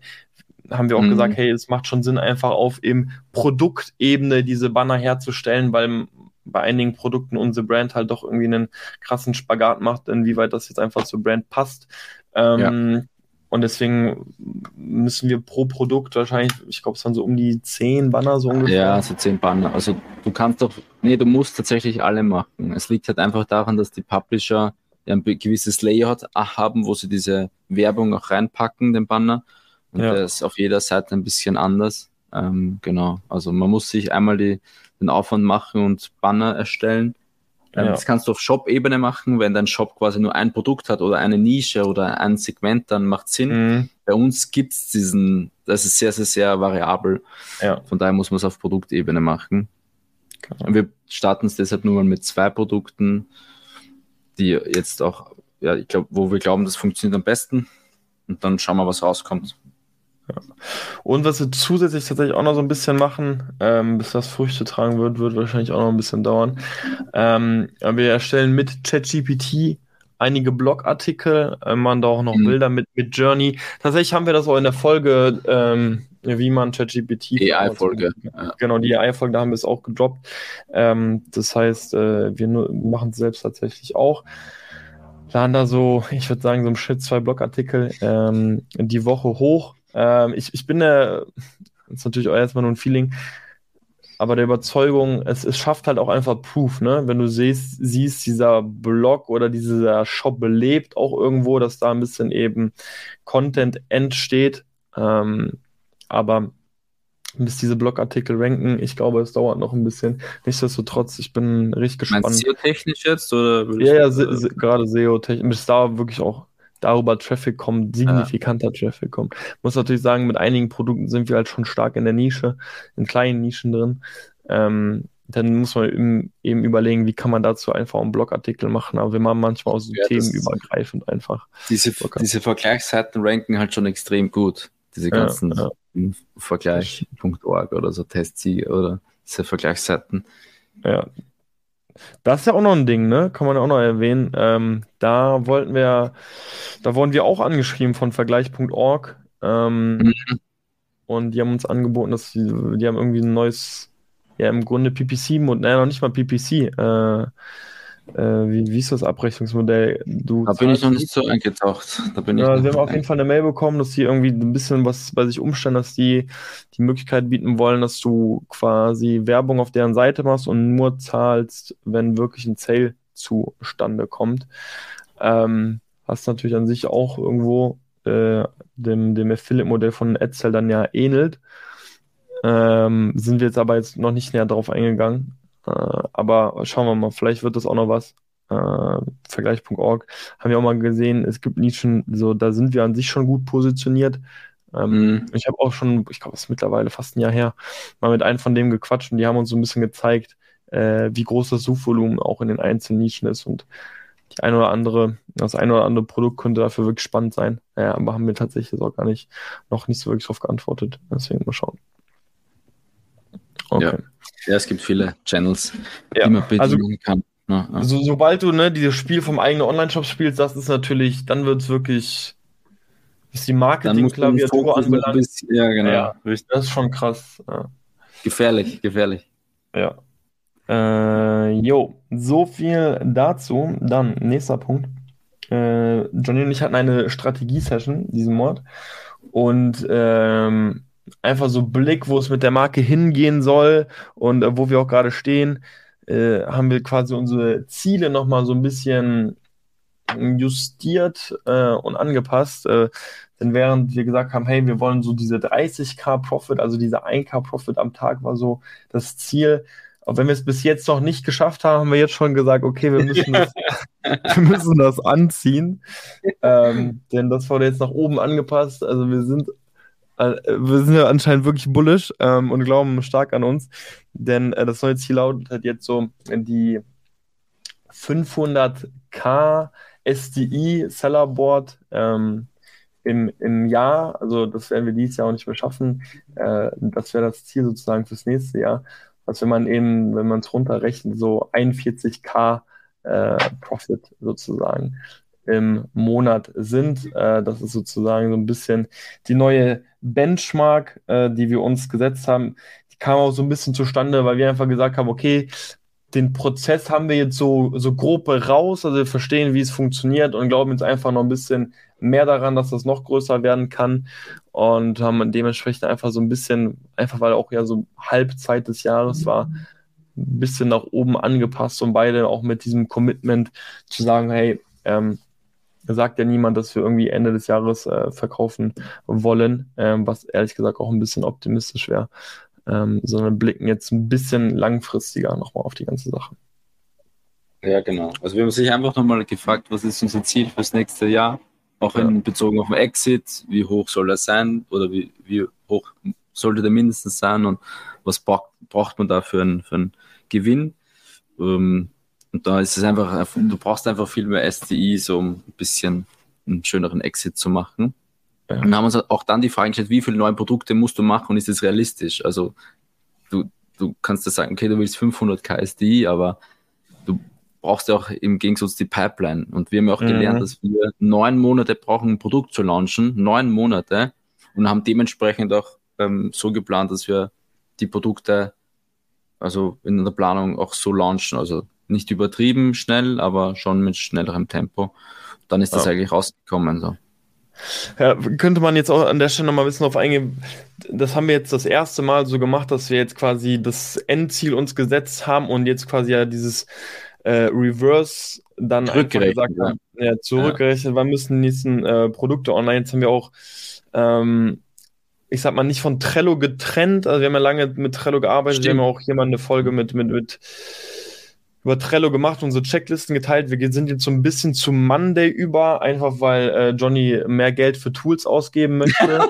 Speaker 2: haben wir auch mhm. gesagt, hey, es macht schon Sinn, einfach auf eben Produktebene diese Banner herzustellen, weil bei einigen Produkten unsere Brand halt doch irgendwie einen krassen Spagat macht, inwieweit das jetzt einfach zur Brand passt. Ähm, ja. Und deswegen müssen wir pro Produkt wahrscheinlich, ich glaube, es waren so um die zehn Banner so ungefähr.
Speaker 3: Ja, so zehn Banner. Also du kannst doch, nee, du musst tatsächlich alle machen. Es liegt halt einfach daran, dass die Publisher ein gewisses Layout haben, wo sie diese Werbung auch reinpacken, den Banner. Und ja. das ist auf jeder Seite ein bisschen anders. Ähm, genau. Also man muss sich einmal die, den Aufwand machen und Banner erstellen ähm, ja. Das kannst du auf Shop-Ebene machen, wenn dein Shop quasi nur ein Produkt hat oder eine Nische oder ein Segment, dann macht Sinn. Mhm. Bei uns gibt es diesen, das ist sehr, sehr, sehr variabel. Ja. Von daher muss man es auf Produktebene machen. Genau. Wir starten es deshalb nur mal mit zwei Produkten, die jetzt auch, ja, ich glaube, wo wir glauben, das funktioniert am besten. Und dann schauen wir, was rauskommt.
Speaker 2: Ja. Und was wir zusätzlich tatsächlich auch noch so ein bisschen machen, ähm, bis das Früchte tragen wird, wird wahrscheinlich auch noch ein bisschen dauern. Ähm, wir erstellen mit ChatGPT einige Blogartikel, äh, man da auch noch mhm. Bilder mit, mit Journey. Tatsächlich haben wir das auch in der Folge, ähm, wie man ChatGPT.
Speaker 3: AI-Folge.
Speaker 2: Ja. Genau, die AI-Folge, da haben wir es auch gedroppt. Ähm, das heißt, äh, wir machen es selbst tatsächlich auch laden da so, ich würde sagen, so im Schnitt zwei Blogartikel ähm, die Woche hoch. Ähm, ich, ich bin der, das ist natürlich auch erstmal nur ein Feeling, aber der Überzeugung, es, es schafft halt auch einfach Proof, ne? Wenn du siehst, siehst, dieser Blog oder dieser Shop belebt auch irgendwo, dass da ein bisschen eben Content entsteht. Ähm, aber bis diese Blogartikel ranken, ich glaube, es dauert noch ein bisschen. Nichtsdestotrotz, ich bin richtig gespannt.
Speaker 3: SEO-technisch jetzt? Oder
Speaker 2: ja, ja, se, se, gerade SEO-technisch. Bis da wirklich auch darüber Traffic kommt, signifikanter ja. Traffic kommt. Muss natürlich sagen, mit einigen Produkten sind wir halt schon stark in der Nische, in kleinen Nischen drin. Ähm, dann muss man eben, eben, überlegen, wie kann man dazu einfach einen Blogartikel machen. Aber wir machen manchmal auch so ja, themenübergreifend einfach.
Speaker 3: Diese, diese Vergleichsseiten ranken halt schon extrem gut. Diese ganzen ja, ja. Vergleich.org oder so Testsieger oder diese Vergleichsseiten.
Speaker 2: Ja, das ist ja auch noch ein Ding, ne? Kann man ja auch noch erwähnen. Ähm, da wollten wir, da wurden wir auch angeschrieben von Vergleich.org. Ähm, mhm. Und die haben uns angeboten, dass die, die haben irgendwie ein neues, ja, im Grunde PPC-Modell, naja, noch nicht mal PPC, äh, wie, wie ist das Abrechnungsmodell?
Speaker 3: Du da bin ich noch nicht so eingetaucht. Da bin
Speaker 2: ja, ich wir haben auf jeden Fall eine Mail bekommen, dass die irgendwie ein bisschen was bei sich umstellen, dass die die Möglichkeit bieten wollen, dass du quasi Werbung auf deren Seite machst und nur zahlst, wenn wirklich ein Sale zustande kommt. Ähm, was natürlich an sich auch irgendwo äh, dem, dem Affiliate-Modell von AdSell dann ja ähnelt. Ähm, sind wir jetzt aber jetzt noch nicht näher darauf eingegangen. Äh, aber schauen wir mal, vielleicht wird das auch noch was. Äh, Vergleich.org haben wir auch mal gesehen, es gibt Nischen, so da sind wir an sich schon gut positioniert. Ähm, mhm. Ich habe auch schon, ich glaube, es ist mittlerweile fast ein Jahr her, mal mit einem von dem gequatscht und die haben uns so ein bisschen gezeigt, äh, wie groß das Suchvolumen auch in den einzelnen Nischen ist und die eine oder andere, das eine oder andere Produkt könnte dafür wirklich spannend sein. Ja, aber haben wir tatsächlich auch gar nicht, noch nicht so wirklich darauf geantwortet. Deswegen mal schauen.
Speaker 3: Okay. Ja. ja, es gibt viele Channels, ja. die man bedienen also, kann.
Speaker 2: Ja, ja. So, sobald du ne, dieses Spiel vom eigenen Online-Shop spielst, das ist natürlich, dann wird es wirklich, was die Marketing-Klaviatur anbelangt.
Speaker 3: Ja, genau. Ja,
Speaker 2: das ist schon krass.
Speaker 3: Gefährlich, gefährlich.
Speaker 2: Ja. Äh, jo, so viel dazu. Dann, nächster Punkt. Äh, Johnny und ich hatten eine Strategie-Session diesen Mord. Und ähm, einfach so Blick, wo es mit der Marke hingehen soll und äh, wo wir auch gerade stehen, äh, haben wir quasi unsere Ziele nochmal so ein bisschen justiert äh, und angepasst. Äh, denn während wir gesagt haben, hey, wir wollen so diese 30k Profit, also diese 1k Profit am Tag war so das Ziel. Auch wenn wir es bis jetzt noch nicht geschafft haben, haben wir jetzt schon gesagt, okay, wir müssen das, wir müssen das anziehen. Ähm, denn das wurde jetzt nach oben angepasst. Also wir sind wir sind ja anscheinend wirklich bullish ähm, und glauben stark an uns, denn äh, das neue Ziel lautet jetzt so die 500k SDI Sellerboard ähm, im, im Jahr, also das werden wir dieses Jahr auch nicht mehr schaffen. Äh, das wäre das Ziel sozusagen fürs nächste Jahr. Also wenn man eben, wenn man es runterrechnet, so 41k äh, Profit sozusagen im Monat sind. Äh, das ist sozusagen so ein bisschen die neue Benchmark, äh, die wir uns gesetzt haben. Die kam auch so ein bisschen zustande, weil wir einfach gesagt haben, okay, den Prozess haben wir jetzt so, so grob raus, also wir verstehen, wie es funktioniert und glauben jetzt einfach noch ein bisschen mehr daran, dass das noch größer werden kann und haben dementsprechend einfach so ein bisschen, einfach weil auch ja so Halbzeit des Jahres war, ein bisschen nach oben angepasst und beide auch mit diesem Commitment zu sagen, hey, ähm, sagt ja niemand, dass wir irgendwie Ende des Jahres äh, verkaufen wollen, ähm, was ehrlich gesagt auch ein bisschen optimistisch wäre, ähm, sondern blicken jetzt ein bisschen langfristiger nochmal auf die ganze Sache.
Speaker 3: Ja, genau. Also wir haben sich einfach nochmal gefragt, was ist unser Ziel fürs nächste Jahr? Auch ja. in Bezug auf den Exit, wie hoch soll er sein oder wie, wie hoch sollte der mindestens sein und was braucht, braucht man da für einen, für einen Gewinn? Ähm, und da ist es einfach, du brauchst einfach viel mehr STI, so um ein bisschen einen schöneren Exit zu machen. Ja. Und haben uns auch dann die Frage gestellt, wie viele neue Produkte musst du machen und ist es realistisch? Also du, du kannst ja sagen, okay, du willst 500 KSDI, aber du brauchst ja auch im Gegensatz die Pipeline. Und wir haben ja auch mhm. gelernt, dass wir neun Monate brauchen, ein Produkt zu launchen, neun Monate und haben dementsprechend auch ähm, so geplant, dass wir die Produkte also in der Planung auch so launchen. Also nicht übertrieben schnell, aber schon mit schnellerem Tempo. Dann ist das ja. eigentlich rausgekommen. So.
Speaker 2: Ja, könnte man jetzt auch an der Stelle nochmal ein bisschen auf eingehen. Das haben wir jetzt das erste Mal so gemacht, dass wir jetzt quasi das Endziel uns gesetzt haben und jetzt quasi ja dieses äh, Reverse dann einfach gesagt haben, ja, zurückgerechnet, ja. wann müssen die nächsten äh, Produkte online. Jetzt haben wir auch, ähm, ich sag mal, nicht von Trello getrennt. Also wir haben ja lange mit Trello gearbeitet. Stimmt. Wir haben auch hier mal eine Folge mit, mit, mit über Trello gemacht, unsere Checklisten geteilt. Wir sind jetzt so ein bisschen zu Monday über, einfach weil äh, Johnny mehr Geld für Tools ausgeben möchte.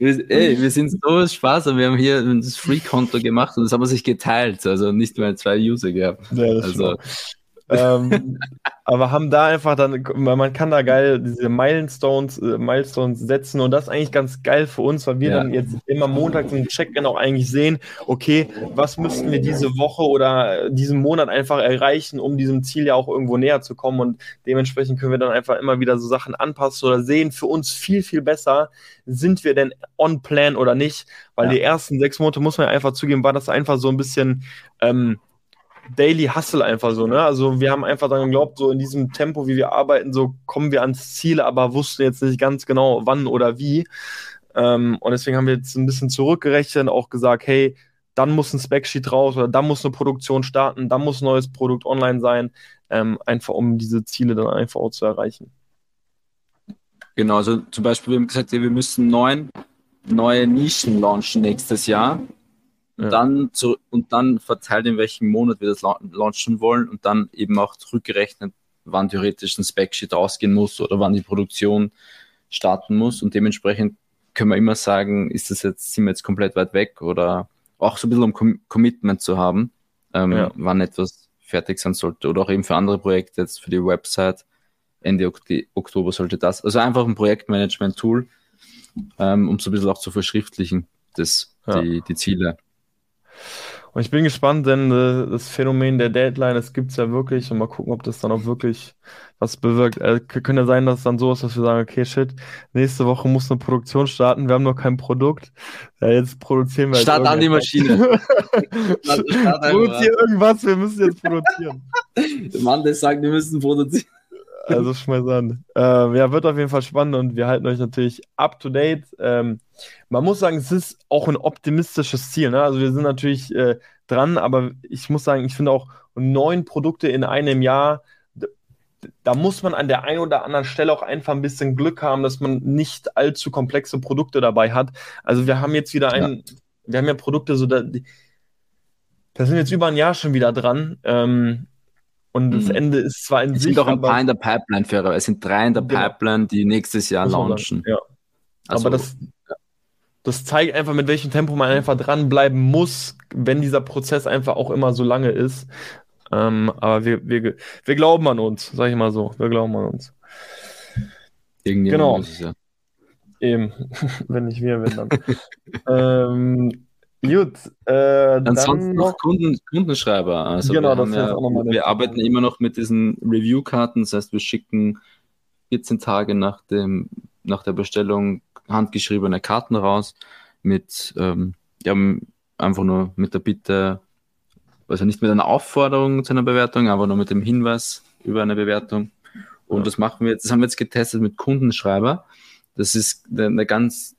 Speaker 3: Ey, wir sind so Spaß und wir haben hier das Free-Konto gemacht und das haben wir sich geteilt, also nicht mehr zwei User gehabt. Ja, also,
Speaker 2: ähm, aber haben da einfach dann, man kann da geil diese Milestones, äh, Milestones setzen und das ist eigentlich ganz geil für uns, weil wir ja. dann jetzt immer montags im Check-in auch eigentlich sehen, okay, was müssten wir diese Woche oder diesen Monat einfach erreichen, um diesem Ziel ja auch irgendwo näher zu kommen und dementsprechend können wir dann einfach immer wieder so Sachen anpassen oder sehen für uns viel, viel besser, sind wir denn on plan oder nicht, weil ja. die ersten sechs Monate, muss man ja einfach zugeben, war das einfach so ein bisschen, ähm, Daily Hustle einfach so, ne? Also wir haben einfach dann geglaubt, so in diesem Tempo, wie wir arbeiten, so kommen wir ans Ziel, aber wussten jetzt nicht ganz genau, wann oder wie. Ähm, und deswegen haben wir jetzt ein bisschen zurückgerechnet, auch gesagt, hey, dann muss ein Specsheet raus oder dann muss eine Produktion starten, dann muss ein neues Produkt online sein, ähm, einfach um diese Ziele dann einfach auch zu erreichen.
Speaker 3: Genau, also zum Beispiel, wir haben gesagt, wir müssen neun neue Nischen launchen nächstes Jahr. Und, ja. dann zu, und dann verteilt, in welchem Monat wir das launchen wollen und dann eben auch zurückgerechnet, wann theoretisch ein Specsheet rausgehen muss oder wann die Produktion starten muss. Und dementsprechend können wir immer sagen, ist das jetzt, sind wir jetzt komplett weit weg oder auch so ein bisschen um Com Commitment zu haben, ähm, ja. wann etwas fertig sein sollte. Oder auch eben für andere Projekte, jetzt für die Website, Ende Oktober sollte das. Also einfach ein Projektmanagement-Tool, ähm, um so ein bisschen auch zu verschriftlichen, das, ja. die, die Ziele.
Speaker 2: Und ich bin gespannt, denn äh, das Phänomen der Deadline, das gibt es ja wirklich und mal gucken, ob das dann auch wirklich was bewirkt. Äh, könnte ja sein, dass es dann so ist, dass wir sagen, okay, shit, nächste Woche muss eine Produktion starten, wir haben noch kein Produkt. Ja, jetzt produzieren wir.
Speaker 3: Start an die Maschine.
Speaker 2: Produzieren irgendwas, wir müssen jetzt produzieren.
Speaker 3: Der Mann, der sagt, wir müssen produzieren.
Speaker 2: Also schmeiß an. Äh, ja, wird auf jeden Fall spannend und wir halten euch natürlich up to date. Ähm, man muss sagen, es ist auch ein optimistisches Ziel. Ne? Also wir sind natürlich äh, dran, aber ich muss sagen, ich finde auch neun Produkte in einem Jahr, da muss man an der einen oder anderen Stelle auch einfach ein bisschen Glück haben, dass man nicht allzu komplexe Produkte dabei hat. Also wir haben jetzt wieder ein, ja. wir haben ja Produkte so, da, da sind jetzt über ein Jahr schon wieder dran. Ähm, und das mhm. Ende ist zwar in
Speaker 3: es sind doch ein paar in der Pipeline, Ferrer. Es sind drei in der genau. Pipeline, die nächstes Jahr launchen.
Speaker 2: Ja. Also, aber das, das zeigt einfach, mit welchem Tempo man einfach dranbleiben muss, wenn dieser Prozess einfach auch immer so lange ist. Ähm, aber wir, wir, wir glauben an uns, sag ich mal so. Wir glauben an uns.
Speaker 3: Irgendjemand genau. muss es ja.
Speaker 2: Eben, wenn nicht wir, wenn dann. ähm, Gut, äh,
Speaker 3: Ansonsten
Speaker 2: dann
Speaker 3: noch. Kunden, Kundenschreiber. Also
Speaker 2: Genau,
Speaker 3: wir, ja, wir arbeiten immer noch mit diesen Review-Karten. Das heißt, wir schicken 14 Tage nach, dem, nach der Bestellung handgeschriebene Karten raus mit ähm, ja, einfach nur mit der Bitte, also nicht mit einer Aufforderung zu einer Bewertung, aber nur mit dem Hinweis über eine Bewertung. Und
Speaker 2: Ja.
Speaker 3: das machen wir jetzt, das haben wir jetzt getestet mit Kundenschreiber. Das ist eine ganz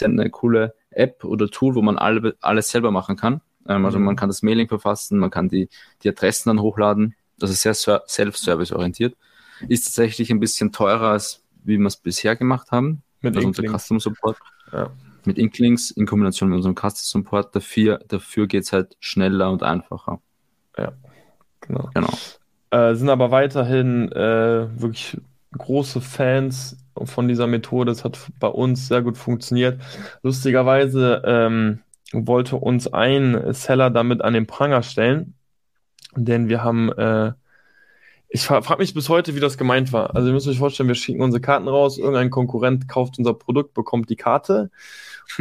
Speaker 3: ja eine coole App oder Tool, wo man alle, alles selber machen kann. Ähm, also
Speaker 2: Mhm.
Speaker 3: man kann das Mailing verfassen, man kann die, die Adressen dann hochladen. Das ist sehr ser- self-service orientiert. Ist tatsächlich ein bisschen teurer, als wie wir es bisher gemacht haben.
Speaker 2: Mit
Speaker 3: also unser. Custom Support.
Speaker 2: Ja.
Speaker 3: Mit Inklings in Kombination mit unserem Custom Support. Dafür, dafür geht es halt schneller und einfacher.
Speaker 2: Genau.
Speaker 3: Genau.
Speaker 2: Äh, sind aber weiterhin äh, wirklich große Fans von dieser Methode. Es hat bei uns sehr gut funktioniert. Lustigerweise ähm, wollte uns ein Seller damit an den Pranger stellen, denn wir haben, äh, ich fra frage mich bis heute, wie das gemeint war. Also ihr müsst euch vorstellen, wir schicken unsere Karten raus, irgendein Konkurrent kauft unser Produkt, bekommt die Karte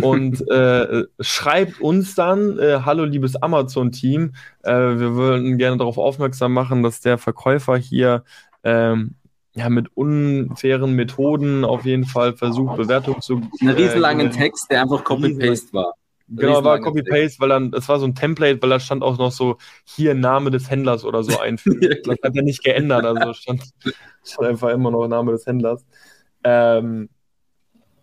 Speaker 2: und äh, schreibt uns dann, äh, hallo liebes Amazon-Team, äh, wir würden gerne darauf aufmerksam machen, dass der Verkäufer hier ähm, ja, mit unfairen Methoden auf jeden Fall versucht, Bewertung zu.
Speaker 3: Einen riesenlangen
Speaker 2: äh,
Speaker 3: Text, der einfach Copy-Paste war.
Speaker 2: Genau, war Copy-Paste, weil dann, es war so ein Template, weil da stand auch noch so, hier Name des Händlers oder so einfügen. Das hat er nicht geändert, also stand, stand einfach immer noch Name des Händlers. Ähm,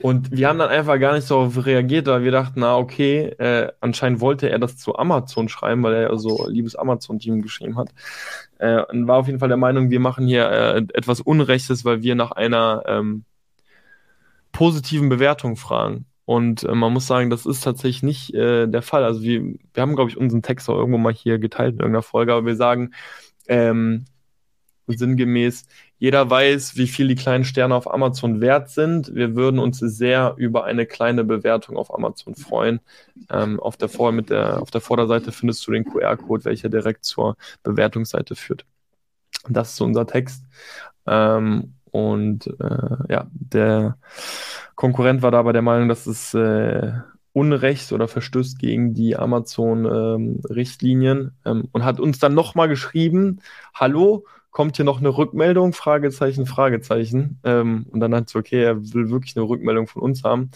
Speaker 2: und wir haben dann einfach gar nicht so darauf reagiert, weil wir dachten, na okay, äh, anscheinend wollte er das zu Amazon schreiben, weil er ja so liebes Amazon-Team geschrieben hat. Äh, und war auf jeden Fall der Meinung, wir machen hier äh, etwas Unrechtes, weil wir nach einer ähm, positiven Bewertung fragen. Und äh, man muss sagen, das ist tatsächlich nicht äh, der Fall. Also wir, wir haben, glaube ich, unseren Text auch irgendwo mal hier geteilt in irgendeiner Folge, aber wir sagen ähm, sinngemäß, jeder weiß, wie viel die kleinen Sterne auf Amazon wert sind. Wir würden uns sehr über eine kleine Bewertung auf Amazon freuen. Ähm, auf, der Vor mit der, auf der Vorderseite findest du den QR-Code, welcher direkt zur Bewertungsseite führt. Das ist so unser Text. Ähm, und äh, ja, der Konkurrent war dabei der Meinung, dass es äh, Unrecht oder verstößt gegen die Amazon-Richtlinien ähm, und hat uns dann nochmal geschrieben, hallo, kommt hier noch eine Rückmeldung? Fragezeichen, Fragezeichen. Ähm, und dann hat es okay, er will wirklich eine Rückmeldung von uns haben.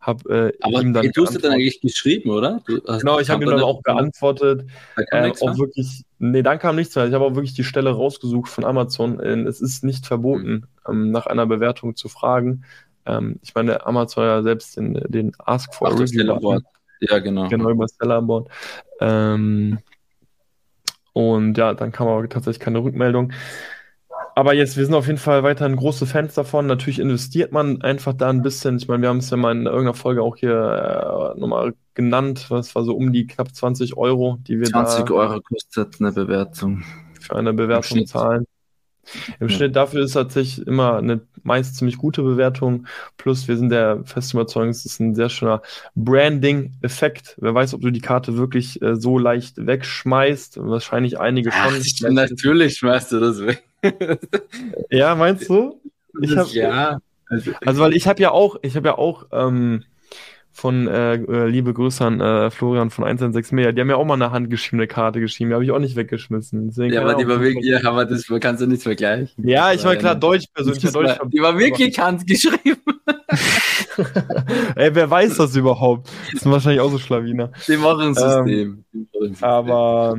Speaker 2: Hab, äh,
Speaker 3: Aber
Speaker 2: ihm dann
Speaker 3: du hast dann eigentlich geschrieben, oder?
Speaker 2: Genau, ich habe ihm dann auch geantwortet.
Speaker 3: Da
Speaker 2: Äh, auch wirklich, nee, dann kam nichts mehr. Ich habe auch wirklich die Stelle rausgesucht von Amazon. Es ist nicht verboten, ähm, nach einer Bewertung zu fragen. Ähm, ich meine, Amazon ja selbst den, den Ask for a
Speaker 3: Auf das
Speaker 2: Review.
Speaker 3: Ja, genau.
Speaker 2: Genau, über Sellerboard. Ähm, und ja, dann kam aber tatsächlich keine Rückmeldung. Aber jetzt, wir sind auf jeden Fall weiterhin große Fans davon. Natürlich investiert man einfach da ein bisschen. Ich meine, wir haben es ja mal in irgendeiner Folge auch hier äh, nochmal genannt. Was war so um die knapp 20 Euro, die wir
Speaker 3: 20
Speaker 2: da
Speaker 3: Euro kostet eine Bewertung.
Speaker 2: für eine Bewertung zahlen. Im
Speaker 3: Ja.
Speaker 2: Schnitt dafür ist tatsächlich immer eine meist ziemlich gute Bewertung. Plus, wir sind der festen Überzeugung, es ist ein sehr schöner Branding-Effekt. Wer weiß, ob du die Karte wirklich äh, so leicht wegschmeißt. Wahrscheinlich einige
Speaker 3: Ach,
Speaker 2: schon.
Speaker 3: natürlich schmeißt du das weg.
Speaker 2: Ja, meinst du? Ich hab,
Speaker 3: ja.
Speaker 2: Also, weil ich habe ja auch, ich habe ja auch ähm, von äh, äh, liebe Grüße an äh, Florian von 116 Media, die haben ja auch mal eine handgeschriebene Karte geschrieben, die habe ich auch nicht weggeschmissen. Deswegen
Speaker 3: Ja, aber die war wirklich, ja, aber das kannst du nicht vergleichen.
Speaker 2: Ja, ich war klar. Deutsch persönlicher
Speaker 3: Das war-
Speaker 2: Deutsch.
Speaker 3: Die war wirklich handgeschrieben.
Speaker 2: Ey, wer weiß das überhaupt? Das sind wahrscheinlich auch so Schlawiner.
Speaker 3: Die machen ein System. Die ein System.
Speaker 2: Aber,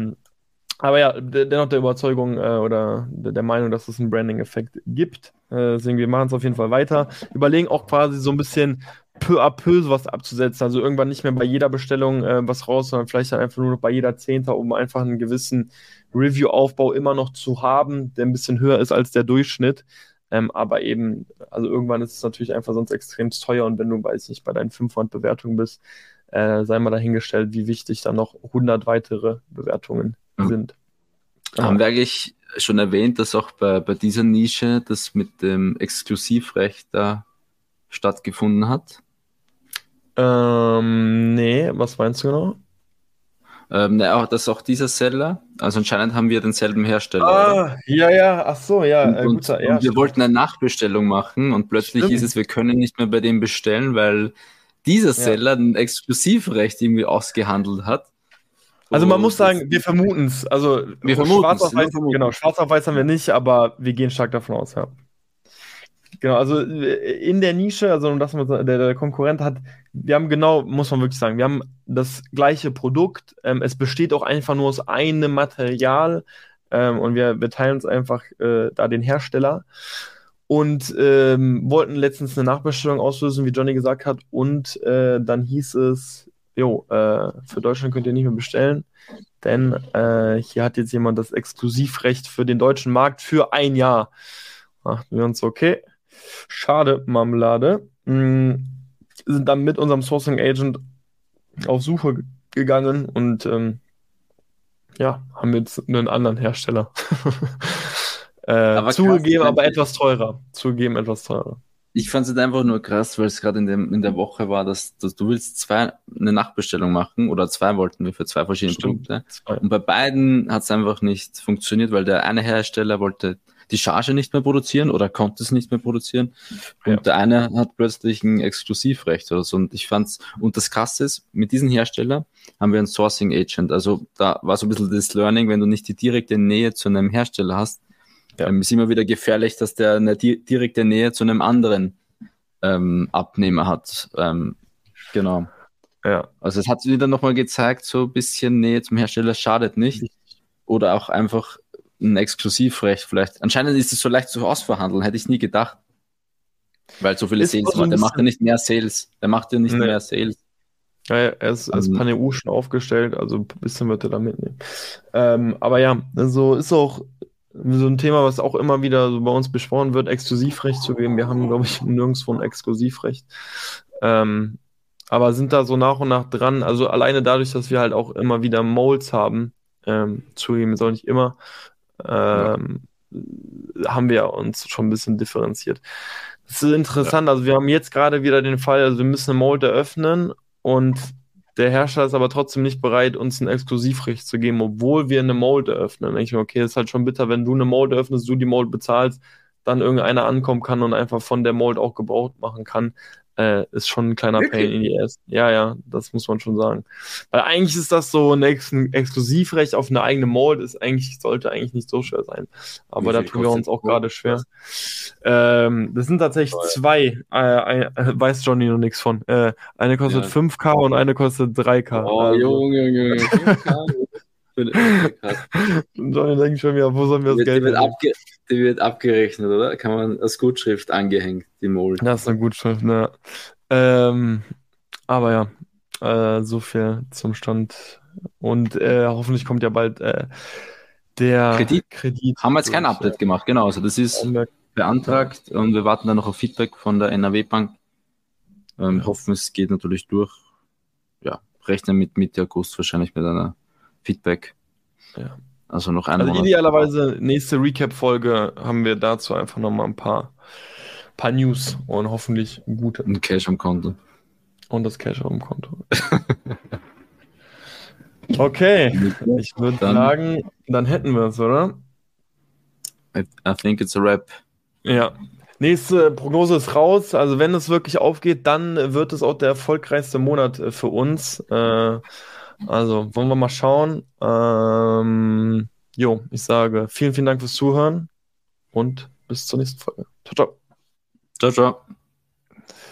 Speaker 2: aber ja, de- dennoch der Überzeugung äh, oder der, Meinung, dass es einen Branding-Effekt gibt. Äh, deswegen, wir machen es auf jeden Fall weiter. Überlegen auch quasi so ein bisschen peu à peu sowas abzusetzen. Also irgendwann nicht mehr bei jeder Bestellung äh, was raus, sondern vielleicht dann einfach nur noch bei jeder Zehnter, um einfach einen gewissen Review-Aufbau immer noch zu haben, der ein bisschen höher ist als der Durchschnitt. Ähm, aber eben, also irgendwann ist es natürlich einfach sonst extrem teuer und wenn du, weiß nicht, bei deinen 500 Bewertungen bist, äh, sei mal dahingestellt, wie wichtig dann noch 100 weitere Bewertungen
Speaker 3: Ja.
Speaker 2: Sind.
Speaker 3: Haben wir eigentlich schon erwähnt, dass auch bei, bei dieser Nische das mit dem Exklusivrecht da stattgefunden hat?
Speaker 2: Ähm, nee, was meinst du genau?
Speaker 3: Ähm, ne, auch, dass auch dieser Seller, also anscheinend haben wir denselben Hersteller.
Speaker 2: Ah, ja, ja, ach so, ja,
Speaker 3: Und,
Speaker 2: äh,
Speaker 3: und,
Speaker 2: guter,
Speaker 3: und
Speaker 2: ja,
Speaker 3: wir
Speaker 2: stimmt.
Speaker 3: wollten eine Nachbestellung machen und plötzlich
Speaker 2: Stimmt.
Speaker 3: hieß es, wir können nicht mehr bei dem bestellen, weil dieser Seller ja. ein Exklusivrecht irgendwie ausgehandelt hat.
Speaker 2: Also man muss sagen, wir vermuten es. Also wir schwarz auf weiß, genau, schwarz auf weiß haben wir nicht, aber wir gehen stark davon aus, ja. Genau, also äh, in der Nische, also das der, der Konkurrent hat, wir haben genau, muss man wirklich sagen, wir haben das gleiche Produkt. Ähm, es besteht auch einfach nur aus einem Material ähm, und wir, wir teilen uns einfach äh, da den Hersteller und ähm, wollten letztens eine Nachbestellung auslösen, wie Johnny gesagt hat, und äh, dann hieß es, jo, äh, für Deutschland könnt ihr nicht mehr bestellen, denn äh, hier hat jetzt jemand das Exklusivrecht für den deutschen Markt für ein Jahr. Dachten wir uns, okay, schade, Marmelade. Mhm, sind dann mit unserem Sourcing Agent auf Suche gegangen und ähm, ja, haben jetzt einen anderen Hersteller. äh, aber zugegeben, krass, aber etwas teurer. Zugegeben, etwas teurer.
Speaker 3: Ich fand es einfach nur krass, weil es gerade in, in der Woche war, dass, dass, du willst zwei eine Nachbestellung machen oder zwei wollten wir für zwei verschiedene Stimmt, Produkte. Und bei beiden hat es einfach nicht funktioniert, weil der eine Hersteller wollte die Charge nicht mehr produzieren oder konnte es nicht mehr produzieren. Und ja. der eine hat plötzlich ein Exklusivrecht oder so. Und ich fand's, und das krasse ist, mit diesem Hersteller haben wir einen Sourcing Agent. Also da war so ein bisschen das Learning, wenn du nicht die direkte Nähe zu einem Hersteller hast, ja. ähm, ist immer wieder gefährlich, dass der eine di direkte Nähe zu einem anderen ähm, Abnehmer hat. Ähm, genau. Ja. Also es hat wieder nochmal gezeigt, so ein bisschen Nähe zum Hersteller schadet nicht. Oder auch einfach ein Exklusivrecht vielleicht. Anscheinend ist es so leicht zu ausverhandeln, hätte ich nie gedacht. Weil so viele ist Sales macht. Der macht ja nicht mehr Sales. Der macht ja nicht nee. mehr Sales.
Speaker 2: Ja, er ist als um, Paneu schon aufgestellt, also ein bisschen wird er da mitnehmen. Ähm, aber ja, also ist auch so ein Thema, was auch immer wieder so bei uns besprochen wird, Exklusivrecht zu geben. Wir haben, glaube ich, nirgendwo ein Exklusivrecht. Ähm, aber sind da so nach und nach dran. Also alleine dadurch, dass wir halt auch immer wieder Molds haben, ähm, zugeben soll nicht immer, ähm, ja. haben wir uns schon ein bisschen differenziert. Das ist interessant. Ja. Also wir haben jetzt gerade wieder den Fall, also wir müssen eine Mold eröffnen und der Hersteller ist aber trotzdem nicht bereit, uns ein Exklusivrecht zu geben, obwohl wir eine Mold eröffnen. Denke ich mir, okay, ist halt schon bitter, wenn du eine Mold eröffnest, du die Mold bezahlst, dann irgendeiner ankommen kann und einfach von der Mold auch Gebrauch machen kann äh, ist schon ein kleiner Wirklich? Pain in die Ass. Ja, ja, das muss man schon sagen. Weil eigentlich ist das so ein, Ex ein Exklusivrecht auf eine eigene Mold, ist eigentlich, sollte eigentlich nicht so schwer sein. Aber da tun wir uns auch gerade schwer. Ähm, das sind tatsächlich Toll. zwei, äh, äh, weiß Johnny noch nichts von. Äh, eine kostet ja. 5K und eine kostet 3K. Oh, also. Junge, Junge, Junge.
Speaker 3: Johnny denkt schon wieder, wo sollen wir das Geld wird, die, die wird abgerechnet, oder? Kann man als Gutschrift angehängt, die Mold.
Speaker 2: Das ist eine Gutschrift, ne. Ähm, aber ja, äh, so viel zum Stand. Und äh, hoffentlich kommt ja bald äh, der
Speaker 3: Kredit. Kredit. Haben wir jetzt kein Update gemacht, genau. Also das ist beantragt und wir warten dann noch auf Feedback von der NRW Bank. Ähm, hoffen, es geht natürlich durch. Ja, rechnen mit Mitte August wahrscheinlich mit einer Feedback.
Speaker 2: Ja. Also noch eine. Also idealerweise nächste Recap-Folge haben wir dazu einfach nochmal ein paar, paar News und hoffentlich gute.
Speaker 3: Und Cash am Konto.
Speaker 2: Und das Cash am Konto. okay, ich würde sagen, dann hätten wir es, oder?
Speaker 3: I, I think it's a wrap.
Speaker 2: Ja. Nächste Prognose ist raus. Also wenn es wirklich aufgeht, dann wird es auch der erfolgreichste Monat äh, für uns. Äh, also wollen wir mal schauen. Ähm, jo, ich sage vielen, vielen Dank fürs Zuhören und bis zur nächsten Folge. Ciao, ciao.
Speaker 3: Ciao, ciao.